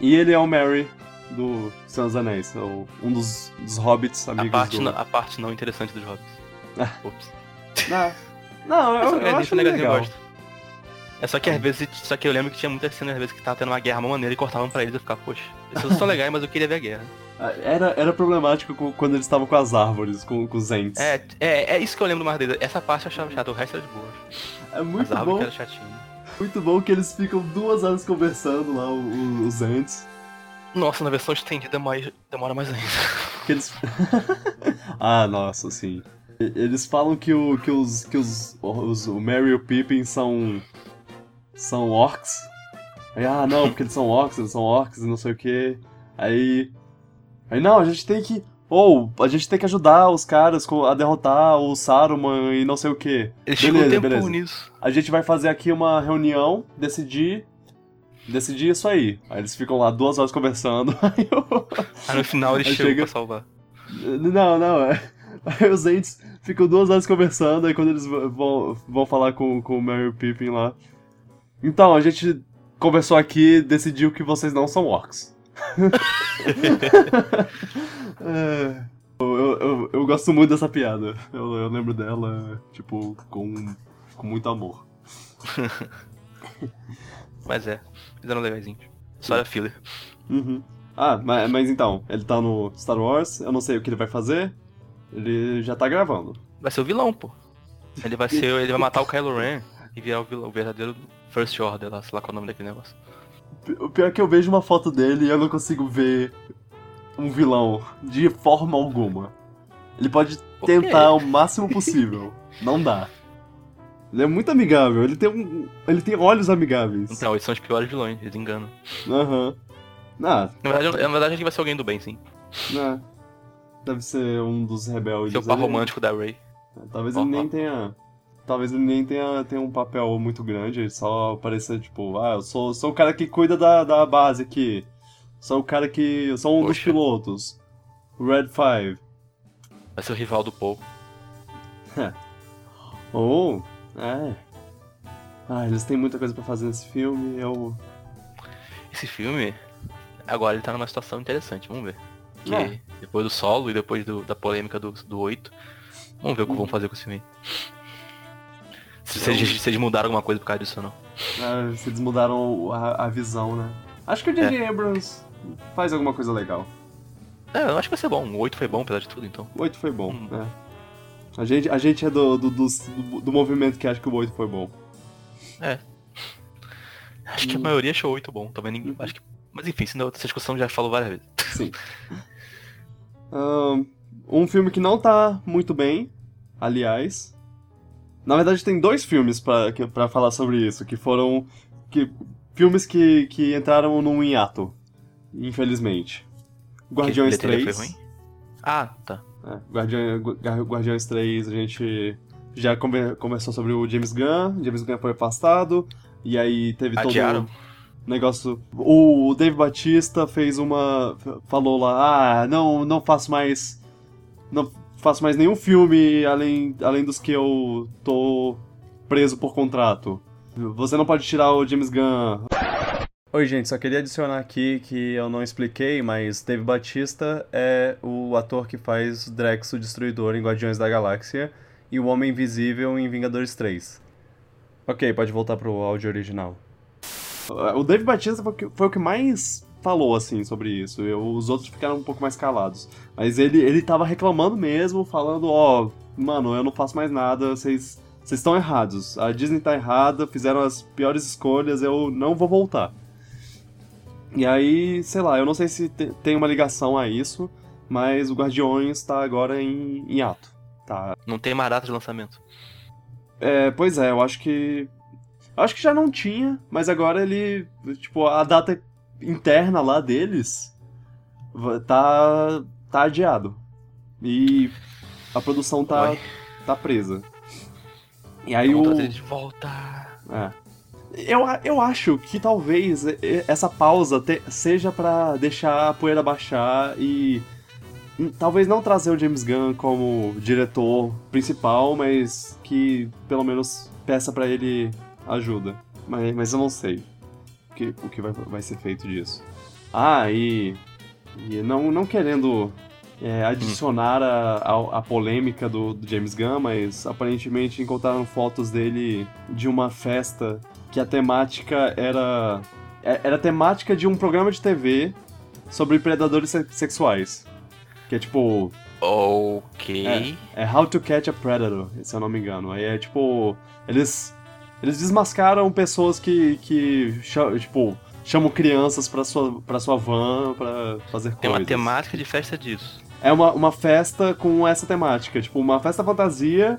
E ele é o Mary do Senhor dos Anéis, é o- um dos, dos hobbits A amigos parte, do... não, a parte não interessante dos Hobbits. Ah. Ops. Não, não, eu, eu, é, acho isso ele legalzinho, eu legal. gosto. É só que às vezes, só que eu lembro que tinha muitas cenas às vezes que tava tendo uma guerra uma maneira e cortavam pra eles e eu ficava, poxa, esses são legais, mas eu queria ver a guerra. Ah, Era, era problemático quando eles estavam com as árvores, com, com os ents. É, é, é isso que eu lembro mais deles. Essa parte eu achava chata, o resto era de boa. É As muito árvores bom, que era chatinho. Muito bom que eles ficam duas horas conversando lá, os ents. Nossa, na versão estendida mais, demora mais ainda. Eles... (laughs) ah, nossa, sim. Eles falam que, o, que, os, que os, os. O Merry e o Pippin são. são orcs. Aí, ah, não, porque eles são orcs, eles são orcs e não sei o que. Aí. Aí, não, a gente tem que. Ou, a gente tem que ajudar os caras a derrotar o Saruman e não sei o que. Beleza, tempo beleza. nisso. A gente vai fazer aqui uma reunião, decidir. Decidir isso aí. Aí eles ficam lá duas horas conversando. (laughs) Aí eu. Aí no final eles chegam chega- pra salvar. Não, não, é. Aí os entes ficam duas horas conversando, aí quando eles vão, vão falar com, com o Mary Pippin lá. Então, a gente conversou aqui e decidiu que vocês não são orcs. É, eu, eu, eu, gosto muito dessa piada. Eu, eu lembro dela, tipo, com, com muito amor. (laughs) Mas é, fizeram legaisinho. Só era filler. Uhum. Ah, mas, mas então, ele tá no Star Wars, eu não sei o que ele vai fazer. Ele já tá gravando. Vai ser o vilão, pô. Ele vai ser. Ele vai matar o Kylo Ren e virar o, vilão, o verdadeiro First Order lá, sei lá qual é o nome daquele negócio. O pior é que eu vejo uma foto dele e eu não consigo ver um vilão de forma alguma. Ele pode tentar o máximo possível. (laughs) não dá. Ele é muito amigável, ele tem um. Ele tem olhos amigáveis. Então, eles são os piores vilões, eles enganam. Aham. Ah, Na verdade, na verdade, ele vai ser alguém do bem, sim. né. Deve ser um dos rebeldes. Ser o par romântico da Rey. Talvez ele Ó, nem tenha. Talvez ele nem tenha, tenha um papel muito grande, ele só aparecer, tipo, ah, eu sou, sou o cara que cuida da, da base aqui. Sou o cara que. Eu sou um dos Poxa. pilotos. O Red Five. Vai ser o rival do Paul. (laughs) Oh, é. Ah, eles têm muita coisa pra fazer nesse filme, eu. Esse filme, agora ele tá numa situação interessante, vamos ver. Que É. depois do solo e depois do- da polêmica do, do 8, vamos ver o que vão fazer com esse filme eles- se eles mudaram alguma coisa por causa disso ou não. Ah, se eles mudaram a, a visão, né? Acho que o J.J. Abrams faz alguma coisa legal. É, eu acho que vai ser bom. O 8 foi bom, apesar de tudo, então. O 8 foi bom, Hum. né? A gente, a gente é do, do, do, do movimento que acha que o 8 foi bom. Acho que a Hum. maioria achou o 8 bom. Também ninguém. Acho que... Mas enfim, senão essa discussão já falou várias vezes. (laughs) Sim. Ahn, um filme que não tá muito bem, aliás. Na verdade, tem dois filmes pra falar sobre isso, que foram. Que, filmes que, que entraram num hiato, infelizmente. Guardiões Que bilheteria 3. Foi ruim? Ah, tá. É, Guardiã- Gu- Guardiões 3, a gente já come- conversou sobre o James Gunn. James Gunn foi afastado. E aí teve Adiaram? todo o negócio. O Dave Batista fez uma. falou lá, ah, não, não faço mais. Não faço mais nenhum filme além, além dos que eu tô preso por contrato. Você não pode tirar o James Gunn. Oi, gente, só queria adicionar aqui que eu não expliquei, mas Dave Batista é o ator que faz Drax o Destruidor em Guardiões da Galáxia e o Homem Invisível em Vingadores 3. Ok, pode voltar pro áudio original. O Dave Batista foi, o que- foi o que mais falou, assim, sobre isso. Eu- os outros ficaram um pouco mais calados. Mas ele, ele tava reclamando mesmo, falando, ó, mano, eu não faço mais nada, vocês vocês estão errados. A Disney tá errada, fizeram as piores escolhas, eu não vou voltar. E aí, sei lá, eu não sei se te- tem uma ligação a isso, mas o Guardiões tá agora em, em ato. Tá Não tem mais data de lançamento. é, pois é, eu acho que. Eu acho que já não tinha, mas agora ele. Tipo, a data interna lá deles tá. tá adiado. E a produção tá, Oi. tá presa. E aí Vamos o. de volta. É. Eu, eu acho que talvez essa pausa te- seja pra deixar a poeira baixar e. Talvez não trazer o James Gunn como diretor principal, mas que pelo menos peça pra ele ajuda. Mas, mas eu não sei que, o que vai, vai ser feito disso. Ah, e. e não, não querendo é, adicionar a, a, a polêmica do, do James Gunn, mas aparentemente encontraram fotos dele de uma festa que a temática era. é- Era a temática de um programa de TV sobre predadores se- sexuais. Que é tipo. Ok. É How to Catch a Predator, se eu não me engano. Aí é tipo. Eles. Eles desmascaram pessoas que. que tipo, chamam crianças pra sua, pra sua van pra fazer Tem uma coisas. temática de festa disso. É uma, uma festa com essa temática. Tipo, uma festa fantasia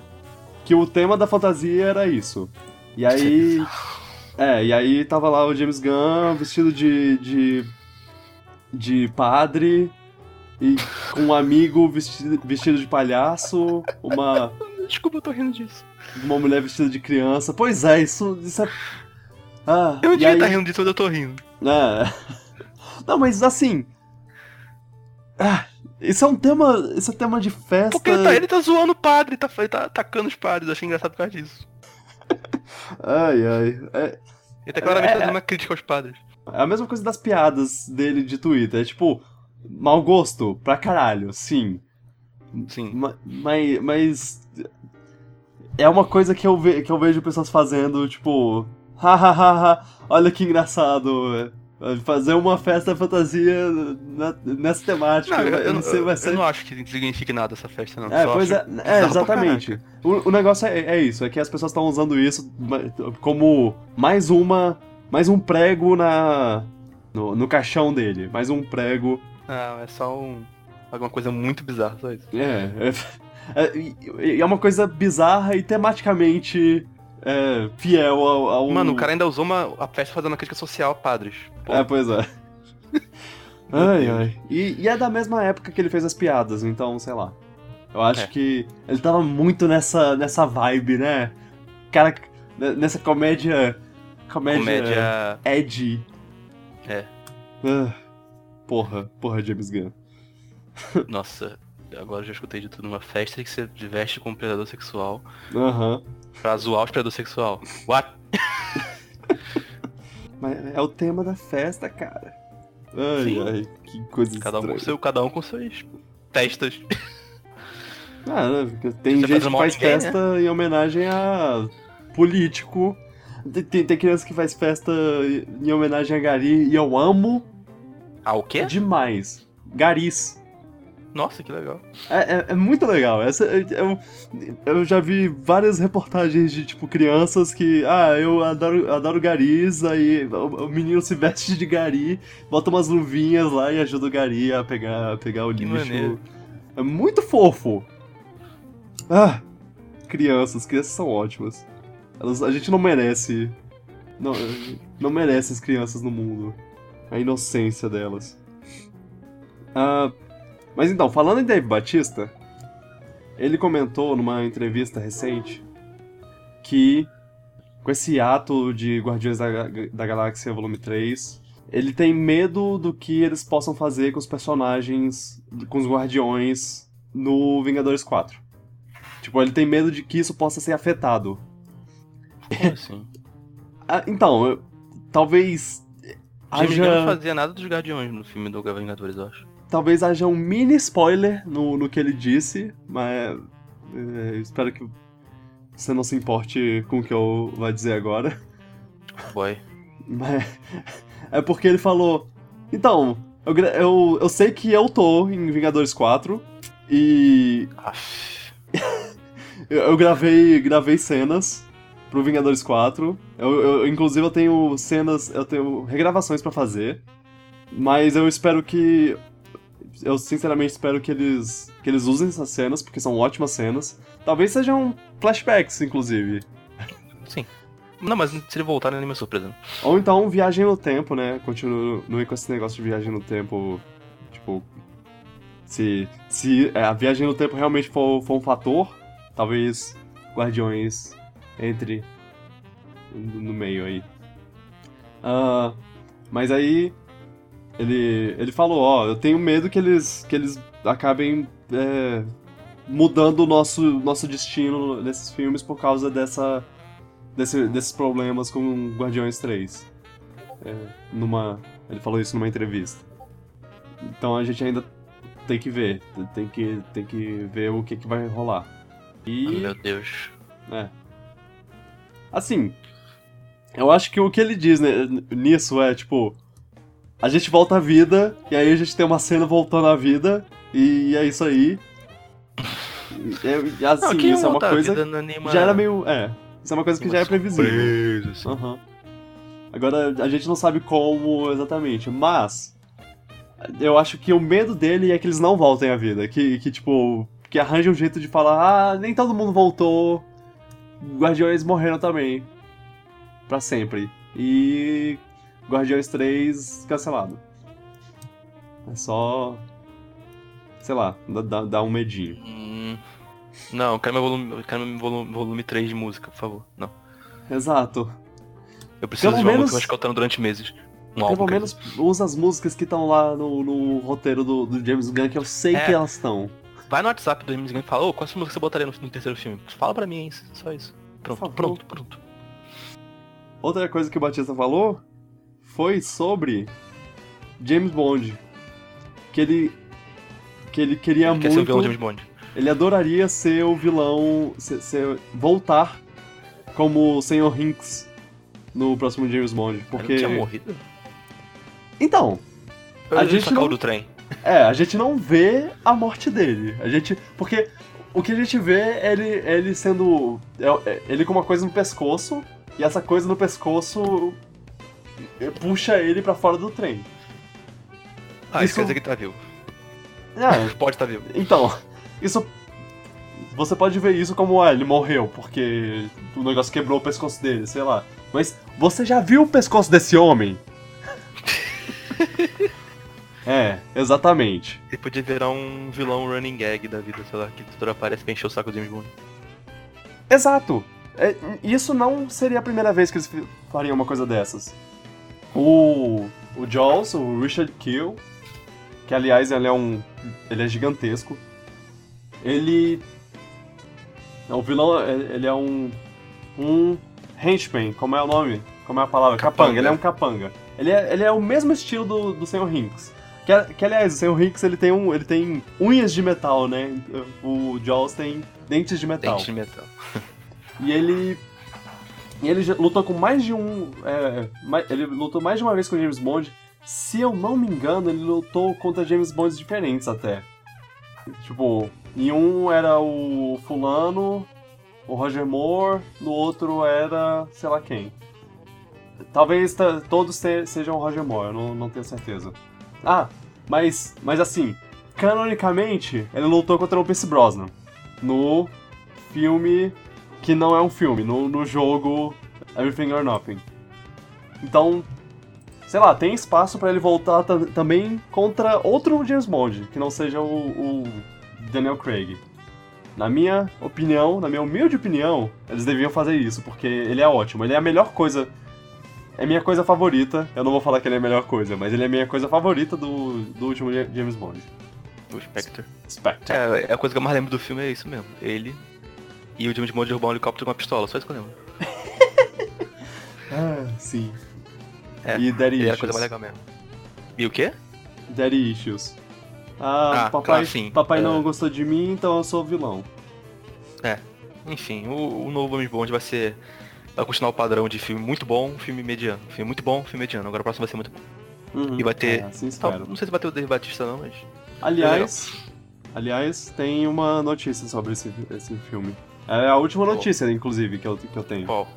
que o tema da fantasia era isso. E aí. É, e aí tava lá o James Gunn vestido de. de. de padre. E com um amigo vestido, vestido de palhaço, uma, (laughs) Desculpa, eu tô rindo disso. Uma mulher vestida de criança. Pois é, isso, isso é. Ah, Eu devia aí- estar rindo disso, mas eu tô rindo. É. Não, mas assim. Ah, isso é um tema. Isso é tema de festa. Porque ele tá, ele tá zoando o padre, tá, ele tá atacando os padres, eu achei engraçado por causa disso. (laughs) Ai, ai. É, Ele tá claramente É, fazendo é. uma crítica aos padres. é a mesma coisa das piadas dele de Twitter. É tipo, mau gosto pra caralho, sim. Sim. Ma- Mas. Mas. É uma coisa que eu, ve que eu vejo pessoas fazendo, tipo. Hahaha, olha que engraçado. é, Fazer uma festa fantasia na- nessa temática. Não, eu, eu, vai ser- eu- vai eu ser- não acho que signifique nada essa festa, não. É, Só pois é, é, exatamente. O, o negócio é, é isso, é que as pessoas estão usando isso como mais uma. Mais um prego na. No, no caixão dele. Mais um prego. Não, é só um. Alguma coisa muito bizarra, só isso. É. É, é, é uma coisa bizarra e tematicamente é, fiel ao. ao- Mano, o cara ainda usou uma, a festa fazendo uma crítica social a padres. Pô, É, pois é. (laughs) ai, ai. E, e é da mesma época que ele fez as piadas, então, sei lá. Eu acho É. que ele tava muito nessa, nessa vibe, né? Cara, n- nessa comédia. Comédia. comédia. Edgy. É. Ah, porra, porra, James Gunn. (laughs) Nossa, agora eu já escutei de tudo. Uma festa que você veste como predador sexual Aham. pra zoar os predador sexual. What? (laughs) Mas é o tema da festa, cara. Ai, Sim. ai, que coisa Cada um, com estranha. seu, cada um com suas festas. (laughs) Ah, né, tem Você gente faz que faz ninguém, né? festa em homenagem a político. Tem, tem, tem criança que faz festa em homenagem a Gari e eu amo Ah, o quê? demais. Garis. Nossa, que legal. É, é, é muito legal. Essa, eu, eu já vi várias reportagens de, tipo, crianças que, ah, eu adoro, adoro garis, aí o, o menino se veste de gari, bota umas luvinhas lá e ajuda o gari a pegar, a pegar o Que lixo. maneiro. É muito fofo. Ah, crianças, crianças são ótimas. Elas, a gente não merece. Não, não merece as crianças no mundo. A inocência delas. Ah, mas então, falando em Dave Batista, ele comentou numa entrevista recente que com esse ato de Guardiões da, da Galáxia Volume 3, ele tem medo do que eles possam fazer com os personagens, com os Guardiões no Vingadores 4. Tipo, ele tem medo de que isso possa ser afetado. Como assim? (laughs) Ah, então, eu- talvez Gunn não haja, fazia nada dos Guardiões no filme do Vingadores, eu acho. Talvez haja um mini spoiler no, no que ele disse, mas é, espero que você não se importe com o que eu vou dizer agora. Boy. (laughs) Mas é porque ele falou. Então, eu, eu, eu sei que eu tô em Vingadores 4 e (laughs) eu, eu gravei, gravei cenas pro Vingadores 4. Eu, eu- inclusive eu tenho cenas, eu tenho regravações pra fazer. Mas eu espero que. Eu sinceramente espero que eles, que eles usem essas cenas, porque são ótimas cenas. Talvez sejam flashbacks, inclusive. Sim. Não, mas se ele voltar não é nenhuma surpresa. né? Ou então viagem no tempo, né? Continue com esse negócio de viagem no tempo. Tipo. Se, se é, a viagem no tempo realmente for, for um fator, talvez Guardiões entre no meio aí. Ah, mas aí. Ele, ele falou: Ó, eu tenho medo que eles, que eles acabem é, mudando o nosso, nosso destino nesses filmes por causa dessa desse- desses problemas com Guardiões 3. É, numa, ele falou isso numa entrevista. Então a gente ainda tem que ver, tem que, tem que ver o que, que vai rolar. E, Meu Deus. é. Assim, eu acho que o que ele diz né, nisso é, tipo, a gente volta à vida, e aí a gente tem uma cena voltando à vida, e é isso aí. É- assim, Não, isso é uma coisa não é já era meio. É. Isso é uma coisa que já é previsível. surpresa, assim. Aham. Agora, a gente não sabe como exatamente, mas. Eu acho que o medo dele é que eles não voltem à vida. Que, que tipo. Que arranja um jeito de falar: ah, nem todo mundo voltou. Guardiões morreram também. Pra sempre. E. Guardiões 3 cancelado. É só. Sei lá, dá, dá, um medinho. Hum, Não, quero meu volume, quero meu volume, volume 3 de música, por favor. Não. Exato. Eu preciso Pelo de uma menos- música que eu escutando durante meses. Um álbum. Pelo quer menos usa as músicas que estão lá no, no roteiro do, do James Gunn, que eu sei É. que elas estão. Vai no WhatsApp do James Gunn e fala, ô, qual essa música você botaria no, no terceiro filme? Fala pra mim, hein? Só isso. Pronto, pronto, pronto. Outra coisa que o Batista falou foi sobre James Bond. Que ele. Que ele queria Quer ser o muito. vilão James Bond. Ele adoraria ser o vilão. Ser, ser- voltar como o Sr. Hinks no próximo James Bond. Ele Porque. não tinha morrido? Então, Eu A ele gente não- do trem. É, a gente não vê a morte dele. A gente. Porque o que a gente vê é ele, é ele sendo. é- é ele com uma coisa no pescoço, e essa coisa no pescoço puxa ele pra fora do trem. Ah, isso, Isso- quer dizer que ele tá vivo. É, (laughs) Pode estar vivo. então, isso. Você pode ver isso como, ah, ele morreu, porque o negócio quebrou o pescoço dele, sei lá. Mas você já viu o pescoço desse homem? (laughs) é, exatamente. Ele podia virar um vilão running gag da vida, sei lá, que hora aparece pra encher o saco do James Bond. Exato. É, isso não seria a primeira vez que eles fariam uma coisa dessas. O, o Jaws, o Richard Kill, que aliás ele é um. ele é gigantesco. Ele. O vilão, ele é um. um henchman, como é o nome? Como é a palavra? Capanga, Capanga. ele é um capanga. Ele é, ele é o mesmo estilo do, do Sr. Hinks. Que, que aliás, o Sr. Hinks ele tem, um, ele tem unhas de metal, né? O Jaws tem dentes de metal. Dente de metal. E ele. E ele lutou com mais de um. é, ele lutou mais de uma vez com James Bond. Se eu não me engano, ele lutou contra James Bonds diferentes até. Tipo, em um era o Fulano, o Roger Moore, no outro era sei lá quem. Talvez ta- todos sejam Roger Moore, eu não, não tenho certeza. Ah, mas, mas assim, canonicamente, ele lutou contra o Pierce Brosnan no filme que não é um filme, no, no jogo Everything or Nothing. Então, sei lá, tem espaço pra ele voltar ta- também contra outro James Bond, que não seja o, o Daniel Craig. Na minha opinião, na minha humilde opinião, eles deviam fazer isso, porque ele é ótimo. Ele é a melhor coisa. É minha coisa favorita. Eu não vou falar que ele é a melhor coisa, mas ele é a minha coisa favorita do, do último Ja- James Bond. O Spectre. Spectre. É, a coisa que eu mais lembro do filme é isso mesmo. Ele e o James Bond derrubar um helicóptero com uma pistola, só isso que eu lembro. (laughs) Ah, sim. É, E Daddy E era a Issues. coisa mais legal mesmo. E o quê? Daddy Issues. Ah, Ah, papai, sim. papai É. não gostou de mim, então eu sou o vilão. enfim, o, o novo James Bond vai ser. Vai continuar o padrão de filme muito bom, filme mediano. Filme muito bom, filme mediano. Agora o próximo vai ser muito bom. Uhum. E vai ter. É, assim não sei se vai ter o Dave Batista não, mas. Aliás, aliás, tem uma notícia sobre esse, esse filme. É a última Qual? notícia, inclusive, que eu, que eu tenho. Qual?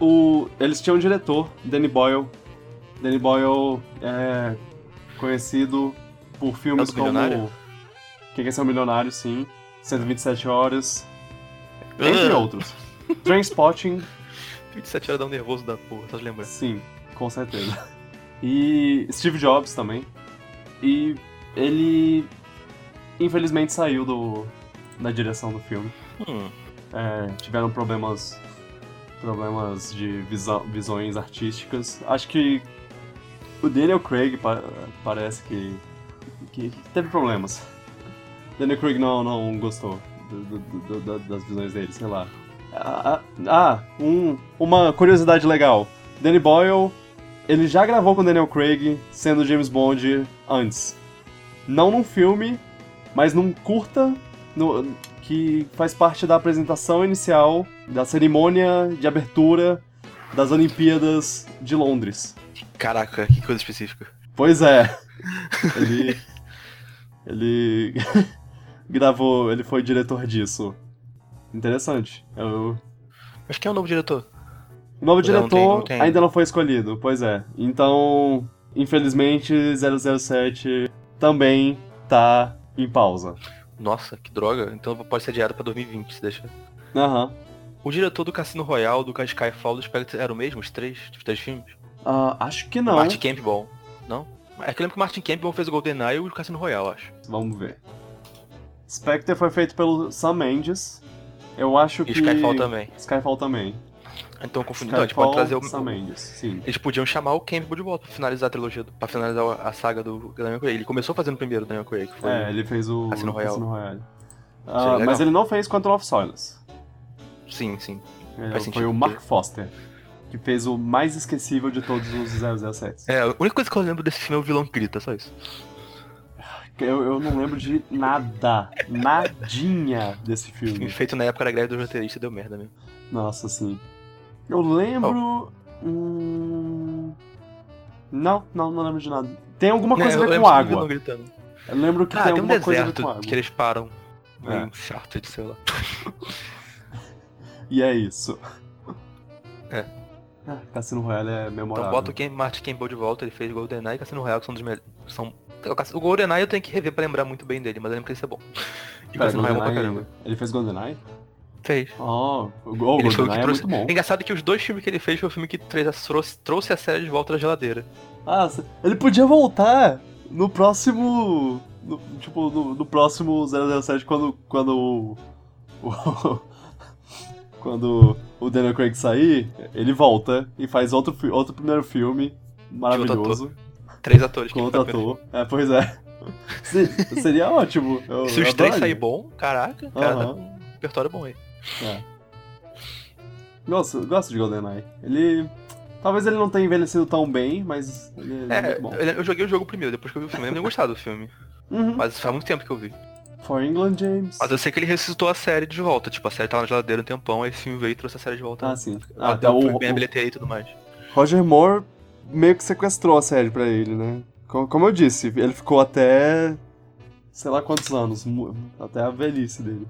O, eles tinham um diretor, Danny Boyle. Danny Boyle é conhecido por filmes É como... Milionário? Quem quer ser um milionário, sim. 127 horas. Entre Ah. outros. Trainspotting, (laughs) 27 horas dá um nervoso da porra, de lembrar. sim, com certeza. E Steve Jobs também. E ele, infelizmente, saiu do, da direção do filme. Hum, É, tiveram problemas problemas de visão, visões artísticas. Acho que o Daniel Craig pa- parece que, que teve problemas. Daniel Craig não, não gostou do- do- do- das visões dele, sei lá. Ah, ah, um, uma curiosidade legal. Danny Boyle, ele já gravou com Daniel Craig sendo James Bond antes. Não num filme, mas num curta no- que faz parte da apresentação inicial da cerimônia de abertura das Olimpíadas de Londres. caraca, que coisa específica. Pois é. Ele. (laughs) ele. (laughs) gravou. Ele foi diretor disso. Interessante. Eu- Mas quem é o novo diretor? O novo não diretor não tem. ainda não foi escolhido, pois é. Então, infelizmente, 007 também tá em pausa. Nossa, que droga. Então pode ser adiado pra 2020, se deixa. Aham. O diretor do Cassino Royale, do Skyfall, do Spectre era o mesmo, os três, os três filmes? Ah, acho que não. Martin Campbell, não? É que eu lembro que o Martin Campbell fez o GoldenEye e o Cassino Royale, acho. Vamos ver. Spectre foi feito pelo Sam Mendes. Eu acho E que. Skyfall também. Skyfall também. Então confundindo. Então, a gente pode trazer o. Sam Mendes, sim. Eles podiam chamar o Campbell de volta pra finalizar a trilogia, do- pra finalizar a saga do Daniel Craig. Ele começou fazendo primeiro o Daniel Craig, que foi. É, ele fez o Cassino Royale. Royale. Ah, mas ele não fez Quantum of Solace. Sim, sim. Faz foi sentido, o Mark Foster, que fez o mais esquecível de todos os 007. É, a única coisa que eu lembro desse filme é o vilão grita, só isso. Eu, eu não lembro de nada, nadinha desse Filme filme. feito na época da greve do roteirista deu merda mesmo. Nossa, sim. Eu lembro. Hum... Não, não, não lembro de nada. Tem alguma coisa É, a ver com água. Eu lembro que Ah, tem tem um alguma coisa a ver deserto com água. que eles param. É. Meio chato de sei lá. (laughs) E é isso. É. Ah, Cassino Royale é memorável. Então bota o Ken, Martin Campbell de volta, ele fez GoldenEye e Cassino Royale, que são dos melhores. São... O Cass- O GoldenEye eu tenho que rever pra lembrar muito bem dele, mas eu lembro que esse é bom. E Pera, Cassino Royale é bom pra caramba. Ele fez GoldenEye? Fez. Oh, o Ele foi o GoldenEye que é trouxe... muito bom. É engraçado que os dois filmes que ele fez foi o filme que trouxe, trouxe- a série de volta da geladeira. Ah, ele podia voltar no próximo. no- tipo, no, no próximo 007 quando. Quando o. (laughs) quando o Daniel Craig sair, ele volta e faz outro, outro primeiro filme maravilhoso Três atores. com outro primeiro ator. É, pois é. Se- Seria ótimo. Eu. Se os três saírem bom, caraca, cara, tá Aham. com um repertório bom aí. É. Gosto, gosto de GoldenEye. Ele. Talvez ele não tenha envelhecido tão bem, mas ele é, É, muito bom. eu, joguei o jogo primeiro, depois que eu vi o filme. Eu nem gostado do filme. Uhum. Mas faz muito tempo que eu vi. For England, James. Mas eu sei que ele ressuscitou a série de volta. Tipo, a série tava na geladeira um tempão, aí esse filme veio e trouxe a série de volta. Ah, sim. Ah, Até deu o, foi bem a o bilheteria e tudo mais. Roger Moore meio que sequestrou a série pra ele, né? Co- Como eu disse, ele ficou até. sei lá quantos anos, até a velhice dele.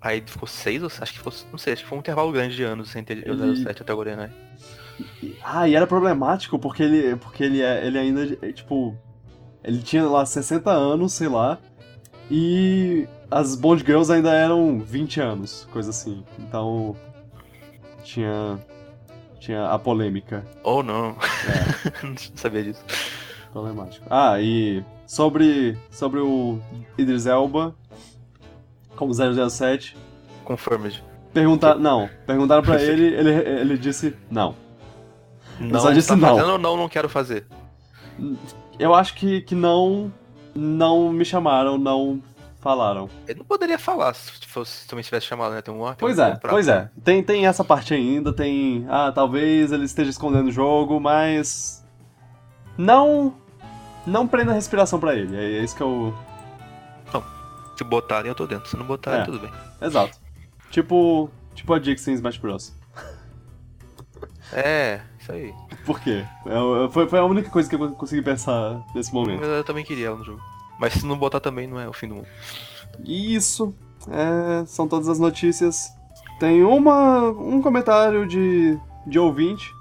Aí ficou seis, ou acho que ficou. Não sei, acho que foi um intervalo grande de anos sem ter Ele- o 07 até agora, né? Ah, e era problemático porque ele, porque ele, é, ele ainda, tipo, ele tinha lá 60 anos, sei lá, e as Bond Girls ainda eram 20 anos, coisa assim. Então, tinha, tinha a polêmica. Ou não. É. (laughs) não sabia disso. Problemático. Ah, e sobre, sobre o Idris Elba, como 007, Confirmed. perguntar, não, perguntaram pra ele, ele, ele disse não. Não, só disse tá não. fazendo ou não, não quero fazer. Eu acho que, que não, não me chamaram, não falaram. Ele não poderia falar se fosse, se também tivesse chamado, né? Tem um, tem Pois um é, contrato. pois é. Tem, tem essa parte ainda, tem. Ah, talvez ele esteja escondendo o jogo, mas. Não. Não prenda a respiração pra ele. É isso que eu. Se botarem, eu tô dentro. Se não botarem, É. tudo bem. Exato. Tipo. Tipo a Dixie em Smash Bros. É, isso aí. Por quê? É, foi, foi a única coisa que eu consegui pensar nesse momento. Eu também queria ela no jogo. Mas se não botar também, não é o fim do mundo. Isso. É, são todas as notícias. Tem uma, um comentário de, de ouvinte.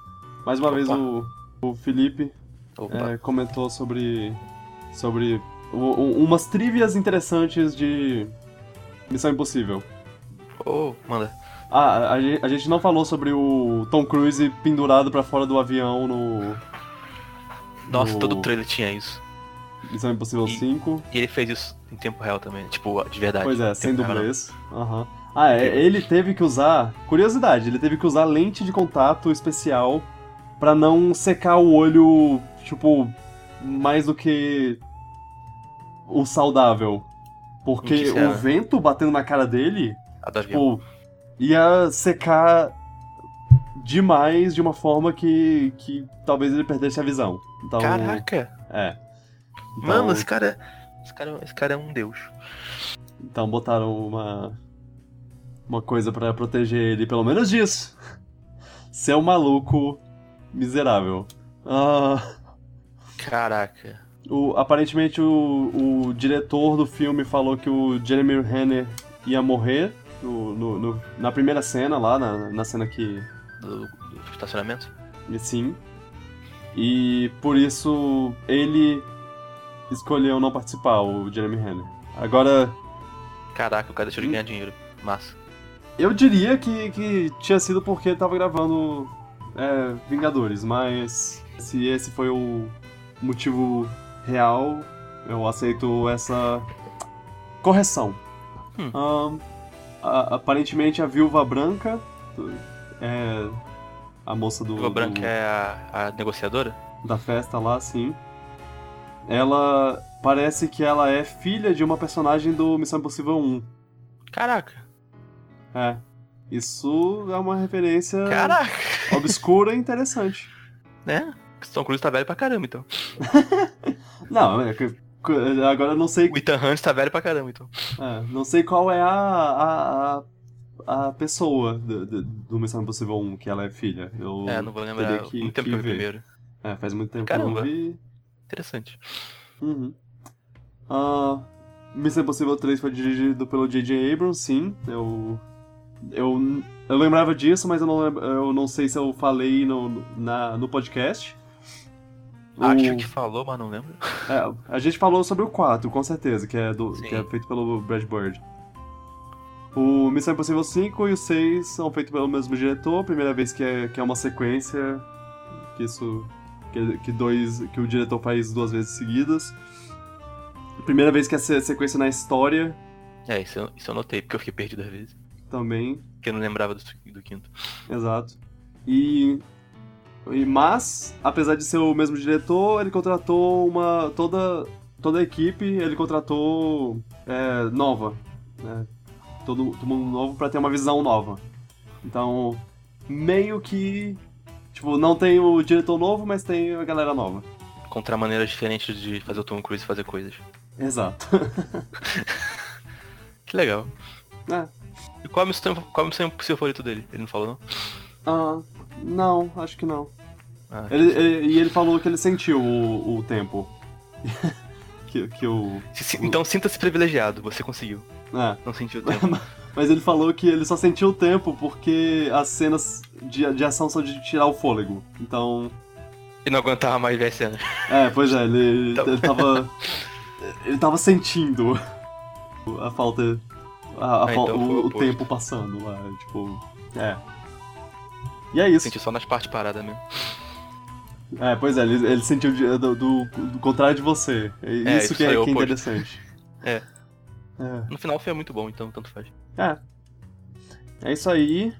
Mais uma Opa. vez o, o Felipe é, comentou sobre, sobre umas trivias interessantes de Missão Impossível. Oh, manda. Ah, a, a gente não falou sobre o Tom Cruise pendurado pra fora do avião no Nossa, No- todo trailer tinha isso. Missão Impossível E- 5. E ele fez isso em tempo real também, tipo, de verdade. Pois é, Em sem dublês. Aham. Ah, é, ele teve que usar. Curiosidade, ele teve que usar lente de contato especial pra não secar o olho, tipo, mais do que o saudável. Porque O será? vento batendo na cara dele, tipo, ia secar demais de uma forma que, que talvez ele perdesse a visão. Então, Caraca! é. Então- Mano, esse cara. Esse cara, esse cara é um deus. Então botaram uma uma coisa pra proteger ele, pelo menos disso. Ser um maluco miserável. Ah, Caraca. O- aparentemente o, o diretor do filme falou que o Jeremy Renner ia morrer no- no- no- na primeira cena lá, na, na cena que. Do, do estacionamento? Sim. E por isso ele escolheu não participar, o Jeremy Renner. Agora, Caraca, o cara deixou de ganhar dinheiro. Massa. Eu diria que, que tinha sido porque ele tava gravando é, Vingadores, mas se esse foi o motivo real, eu aceito essa correção. Hum. Ahn, a- aparentemente a Viúva Branca é a moça do, O Branca do- é a, a negociadora? da festa lá, sim. Ela parece que ela é filha de uma personagem do Missão Impossível 1. Caraca. É. Isso é uma referência Caraca! obscura e interessante. (laughs) Né? Tom Cruise tá velho pra caramba, então. (laughs) Não, é que- agora eu não sei, O Ethan Hunt tá velho pra caramba, então. é, não sei qual é a, a, a, a pessoa do, do, do Missão Impossível 1 que ela é filha. Eu É, não vou lembrar. que, muito tempo que eu vi primeiro. É, faz muito tempo que eu Caramba. não vi. Interessante. Uhum. Ah, Missão Impossível 3 foi dirigido pelo J.J. Abrams, sim. Eu, eu, eu lembrava disso, mas eu não, eu não sei se eu falei no, na, no podcast. Acho O- que falou, mas não lembro. É, a gente falou sobre o 4, com certeza, que é, do, Sim. que é feito pelo Brad Bird. O Missão Impossível 5 e o 6 são feitos pelo mesmo diretor, primeira vez que é, que é uma sequência, que isso. Que, que, dois, que o diretor faz duas vezes seguidas. Primeira vez que é se- sequência na história É, isso eu, isso eu notei, porque eu fiquei perdido às vezes. também, Porque eu não lembrava do, do quinto. exato. E, e. Mas, apesar de ser o mesmo diretor, ele contratou uma. toda. toda a equipe ele contratou é, nova. Né? Todo, todo mundo novo pra ter uma visão nova. Então, meio que. Tipo, não tem o diretor novo, mas tem a galera nova. Encontrar maneiras diferentes de fazer o Tom Cruise fazer coisas. Exato. (laughs) Que legal. É. E qual é o missão, qual é o impossível favorito dele? Ele não falou, não? Ah, não, acho que não. Ah, Ele, ele- e ele falou que ele sentiu o, o tempo. (laughs) que, que o. então sinta-se privilegiado, você conseguiu. É. Não sentiu o tempo. (laughs) Mas ele falou que ele só sentiu o tempo porque as cenas de, de ação são de tirar o fôlego. Então. e não aguentava mais ver as cenas. (laughs) É, pois é, ele, Então- ele tava. Ele tava sentindo a falta. A, a Ah, fal- então o o, tempo passando lá, tipo. É. E é isso. Senti só nas partes paradas mesmo. É, pois é, ele, ele sentiu do, do, do contrário de você. É isso, É, isso que, é, é que é interessante. É. É. No final foi muito bom, então tanto faz. É. É isso aí.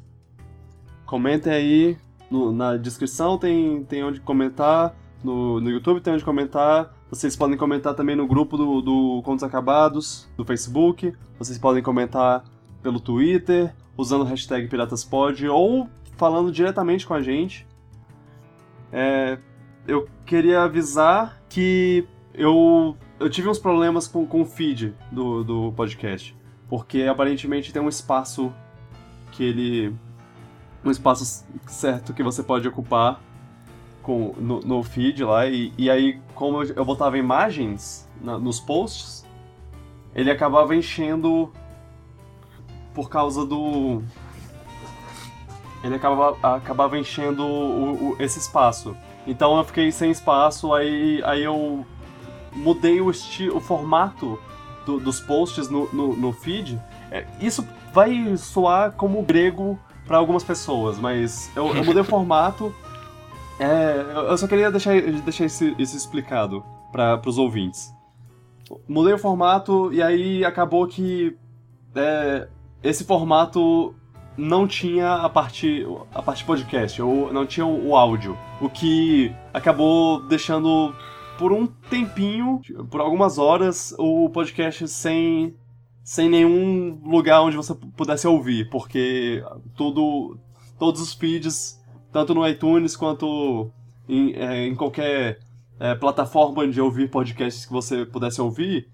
Comentem aí. no- na descrição tem, tem onde comentar. No, no YouTube tem onde comentar. Vocês podem comentar também no grupo do, do Contos Acabados, do Facebook. Vocês podem comentar pelo Twitter, usando o hashtag PiratasPod, ou falando diretamente com a gente. É, eu queria avisar que eu, eu tive uns problemas com, com o feed do, do podcast. Porque aparentemente tem um espaço que ele. um espaço certo que você pode ocupar com, no, no feed lá. E, e aí, como eu, botava imagens na, nos posts, ele acabava enchendo por causa do. Ele acabava, acabava enchendo o, o, esse espaço. Então eu fiquei sem espaço, aí, aí eu mudei o, o formato do, dos posts no, no, no feed. É, isso vai soar como grego para algumas pessoas, mas eu, eu mudei o (laughs) formato. É, eu só queria deixar, deixar isso, isso explicado para os ouvintes. Mudei o formato e aí acabou que é, esse formato não tinha a parte, a parte podcast, ou não tinha o áudio, o que acabou deixando por um tempinho, por algumas horas, o podcast sem, sem nenhum lugar onde você pudesse ouvir, porque tudo, todos os feeds, tanto no iTunes quanto em, é, em qualquer é, plataforma de ouvir podcasts que você pudesse ouvir,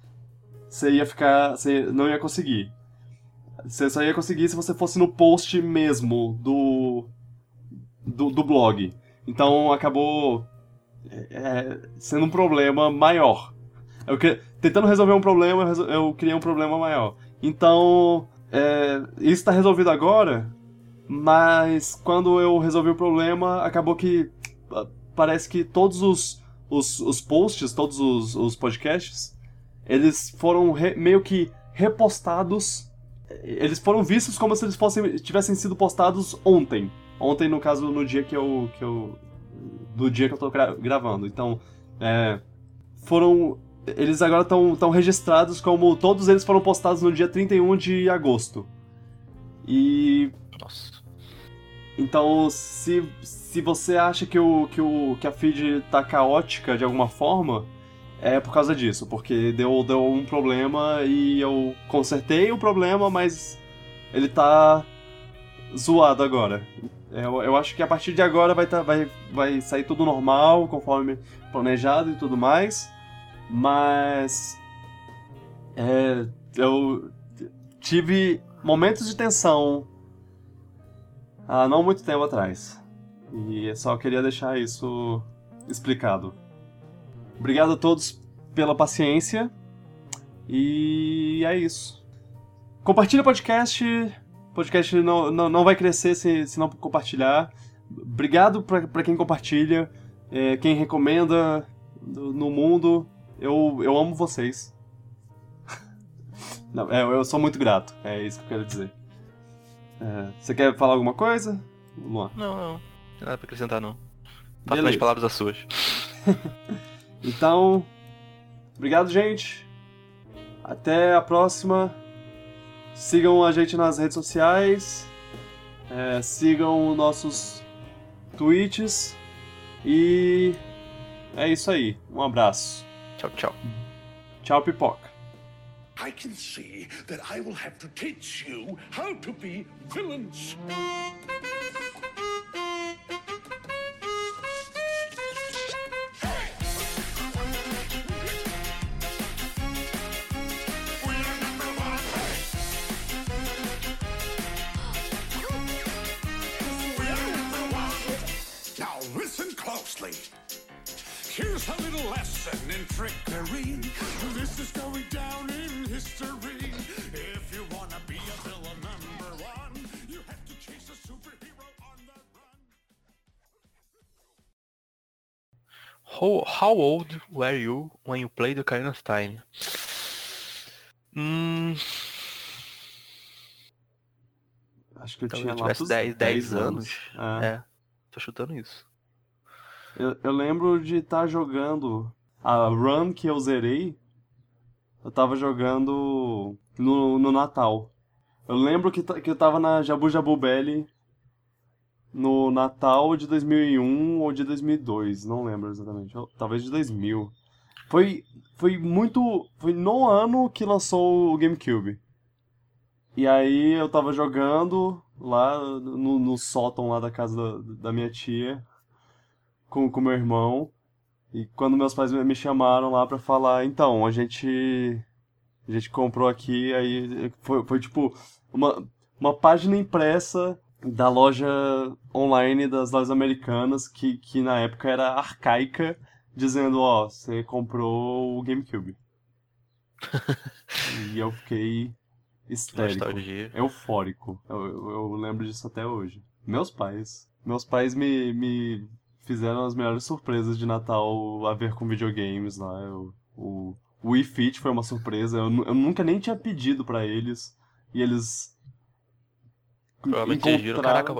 você ia ficar, você não ia conseguir. Você só ia conseguir se você fosse no post mesmo do, do, do blog. Então acabou é, é, sendo um problema maior. Eu tentando resolver um problema, eu, eu criei um problema maior. Então, é, isso está resolvido agora, mas quando eu resolvi o problema, acabou que parece que todos os, os, os posts, todos os, os podcasts, eles foram re, meio que repostados. Eles foram vistos como se eles fossem, tivessem sido postados ontem. Ontem, no caso, no dia que eu, que eu do dia que eu tô gra gravando. Então, é, foram. Eles agora estão registrados como. Todos eles foram postados no dia 31 de agosto. E. Nossa. Então, se, se você acha que, o, que, o, que a feed tá caótica de alguma forma, é por causa disso, porque deu, deu um problema e eu consertei o problema, mas ele tá zoado agora. Eu, eu acho que a partir de agora vai, tá, vai, vai sair tudo normal, conforme planejado e tudo mais. Mas. É, eu tive momentos de tensão há não muito tempo atrás. E só queria deixar isso explicado. Obrigado a todos pela paciência. E é isso. Compartilhe o podcast, o podcast não, não, não vai crescer se, se não compartilhar. Obrigado para quem compartilha, é, quem recomenda no mundo. Eu, eu amo vocês. (laughs) não, é, eu sou muito grato, é isso que eu quero dizer. É, você quer falar alguma coisa? Luan? Não, não. Não tem nada pra acrescentar, não. Faço minhas palavras as suas. (laughs) então, obrigado, gente. Até a próxima. Sigam a gente nas redes sociais. É, sigam nossos tweets. E é isso aí. Um abraço. Tchau, tchau. Tchau, pipoca. I can see that I will have to teach you how to be villains. How, old were you when you played Ocarina of Time? Hum... Acho que eu Talvez tinha eu tivesse 10, 10 anos. anos. É. é. Tô chutando isso. Eu, eu lembro de estar tá jogando a run que eu zerei. Eu tava jogando no, no Natal. Eu lembro que, que eu tava na Jabu Jabu Belly no Natal de 2001 ou de 2002, não lembro exatamente. Talvez de 2000. Foi, foi muito. Foi no ano que lançou o GameCube. E aí eu tava jogando lá no, no sótão lá da casa da, da minha tia com o meu irmão. E quando meus pais me chamaram lá pra falar, então, a gente. A gente comprou aqui, aí foi, foi tipo uma, uma página impressa da loja online das lojas americanas, que, que na época era arcaica, dizendo, ó, você comprou o GameCube. (laughs) e eu fiquei histérico, Nostalgia. eufórico. Eu, eu, eu lembro disso até hoje. Meus pais. Meus pais me, me fizeram as melhores surpresas de Natal a ver com videogames lá. Eu, o o Wii Fit foi uma surpresa. Eu, eu nunca nem tinha pedido pra eles. E eles. Provavelmente eles viram, caraca,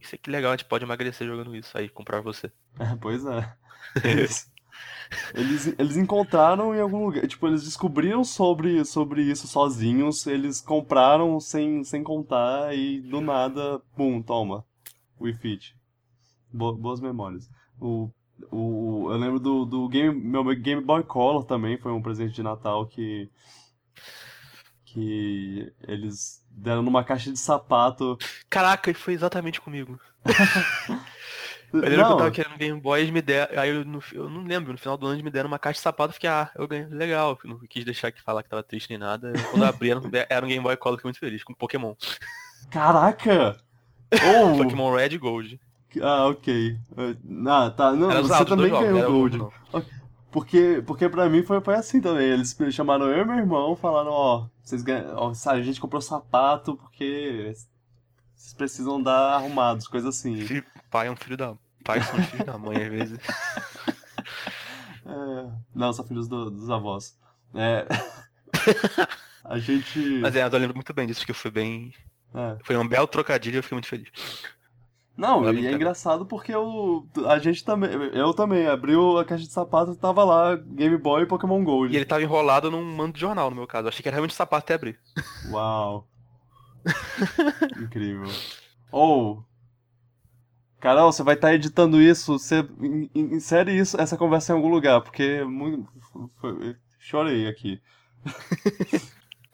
isso aqui é legal, a gente pode emagrecer jogando isso. Aí, comprar você. É, pois é. (laughs) Eles, eles, eles encontraram em algum lugar. Tipo, eles descobriram sobre, sobre isso sozinhos. Eles compraram sem, sem contar e do nada, pum, toma. Wii Fit. Bo- boas memórias. O, o, eu lembro do, do game, meu Game Boy Color também foi um presente de Natal que. que eles deram numa caixa de sapato. Caraca, e foi exatamente comigo. (laughs) Eu lembro que eu Não, tava querendo Game Boy, eles me deram. Aí eu, no, eu não lembro, no final do ano eles me deram uma caixa de sapato, eu fiquei, ah, eu ganhei. Legal. Eu não quis deixar aqui falar que tava triste nem nada. Eu, Quando eu abri, era um- Game Boy Color, fiquei muito feliz, com Pokémon. caraca! (laughs) Oh, Pokémon Red e Gold. Ah, ok. Ah, tá. Não, Era você também ganhou Gold. não. Porque, porque pra mim foi, foi assim também. Eles me chamaram eu e meu irmão, falaram, ó, vocês ganham, ó, a gente comprou sapato porque vocês precisam dar arrumados, coisa assim. Filho- pai é um filho da. Pai são filhos da mãe, às vezes. (laughs) É, não, são filhos do- dos avós. É, (laughs) a gente. Mas é, eu lembro muito bem disso, porque foi bem. é. Foi um belo trocadilho e eu fiquei muito feliz. Não, e é engraçado porque eu, a gente também, eu também, abriu a caixa de sapato e tava lá Game Boy e Pokémon Gold. E ele tava enrolado num mando de jornal, no meu caso. Eu achei que era realmente sapato até abrir. Uau. (laughs) Incrível. Ou. Carol, você vai estar editando isso, você in- in- insere isso, essa conversa em algum lugar, porque é muito, foi- chorei aqui. (laughs)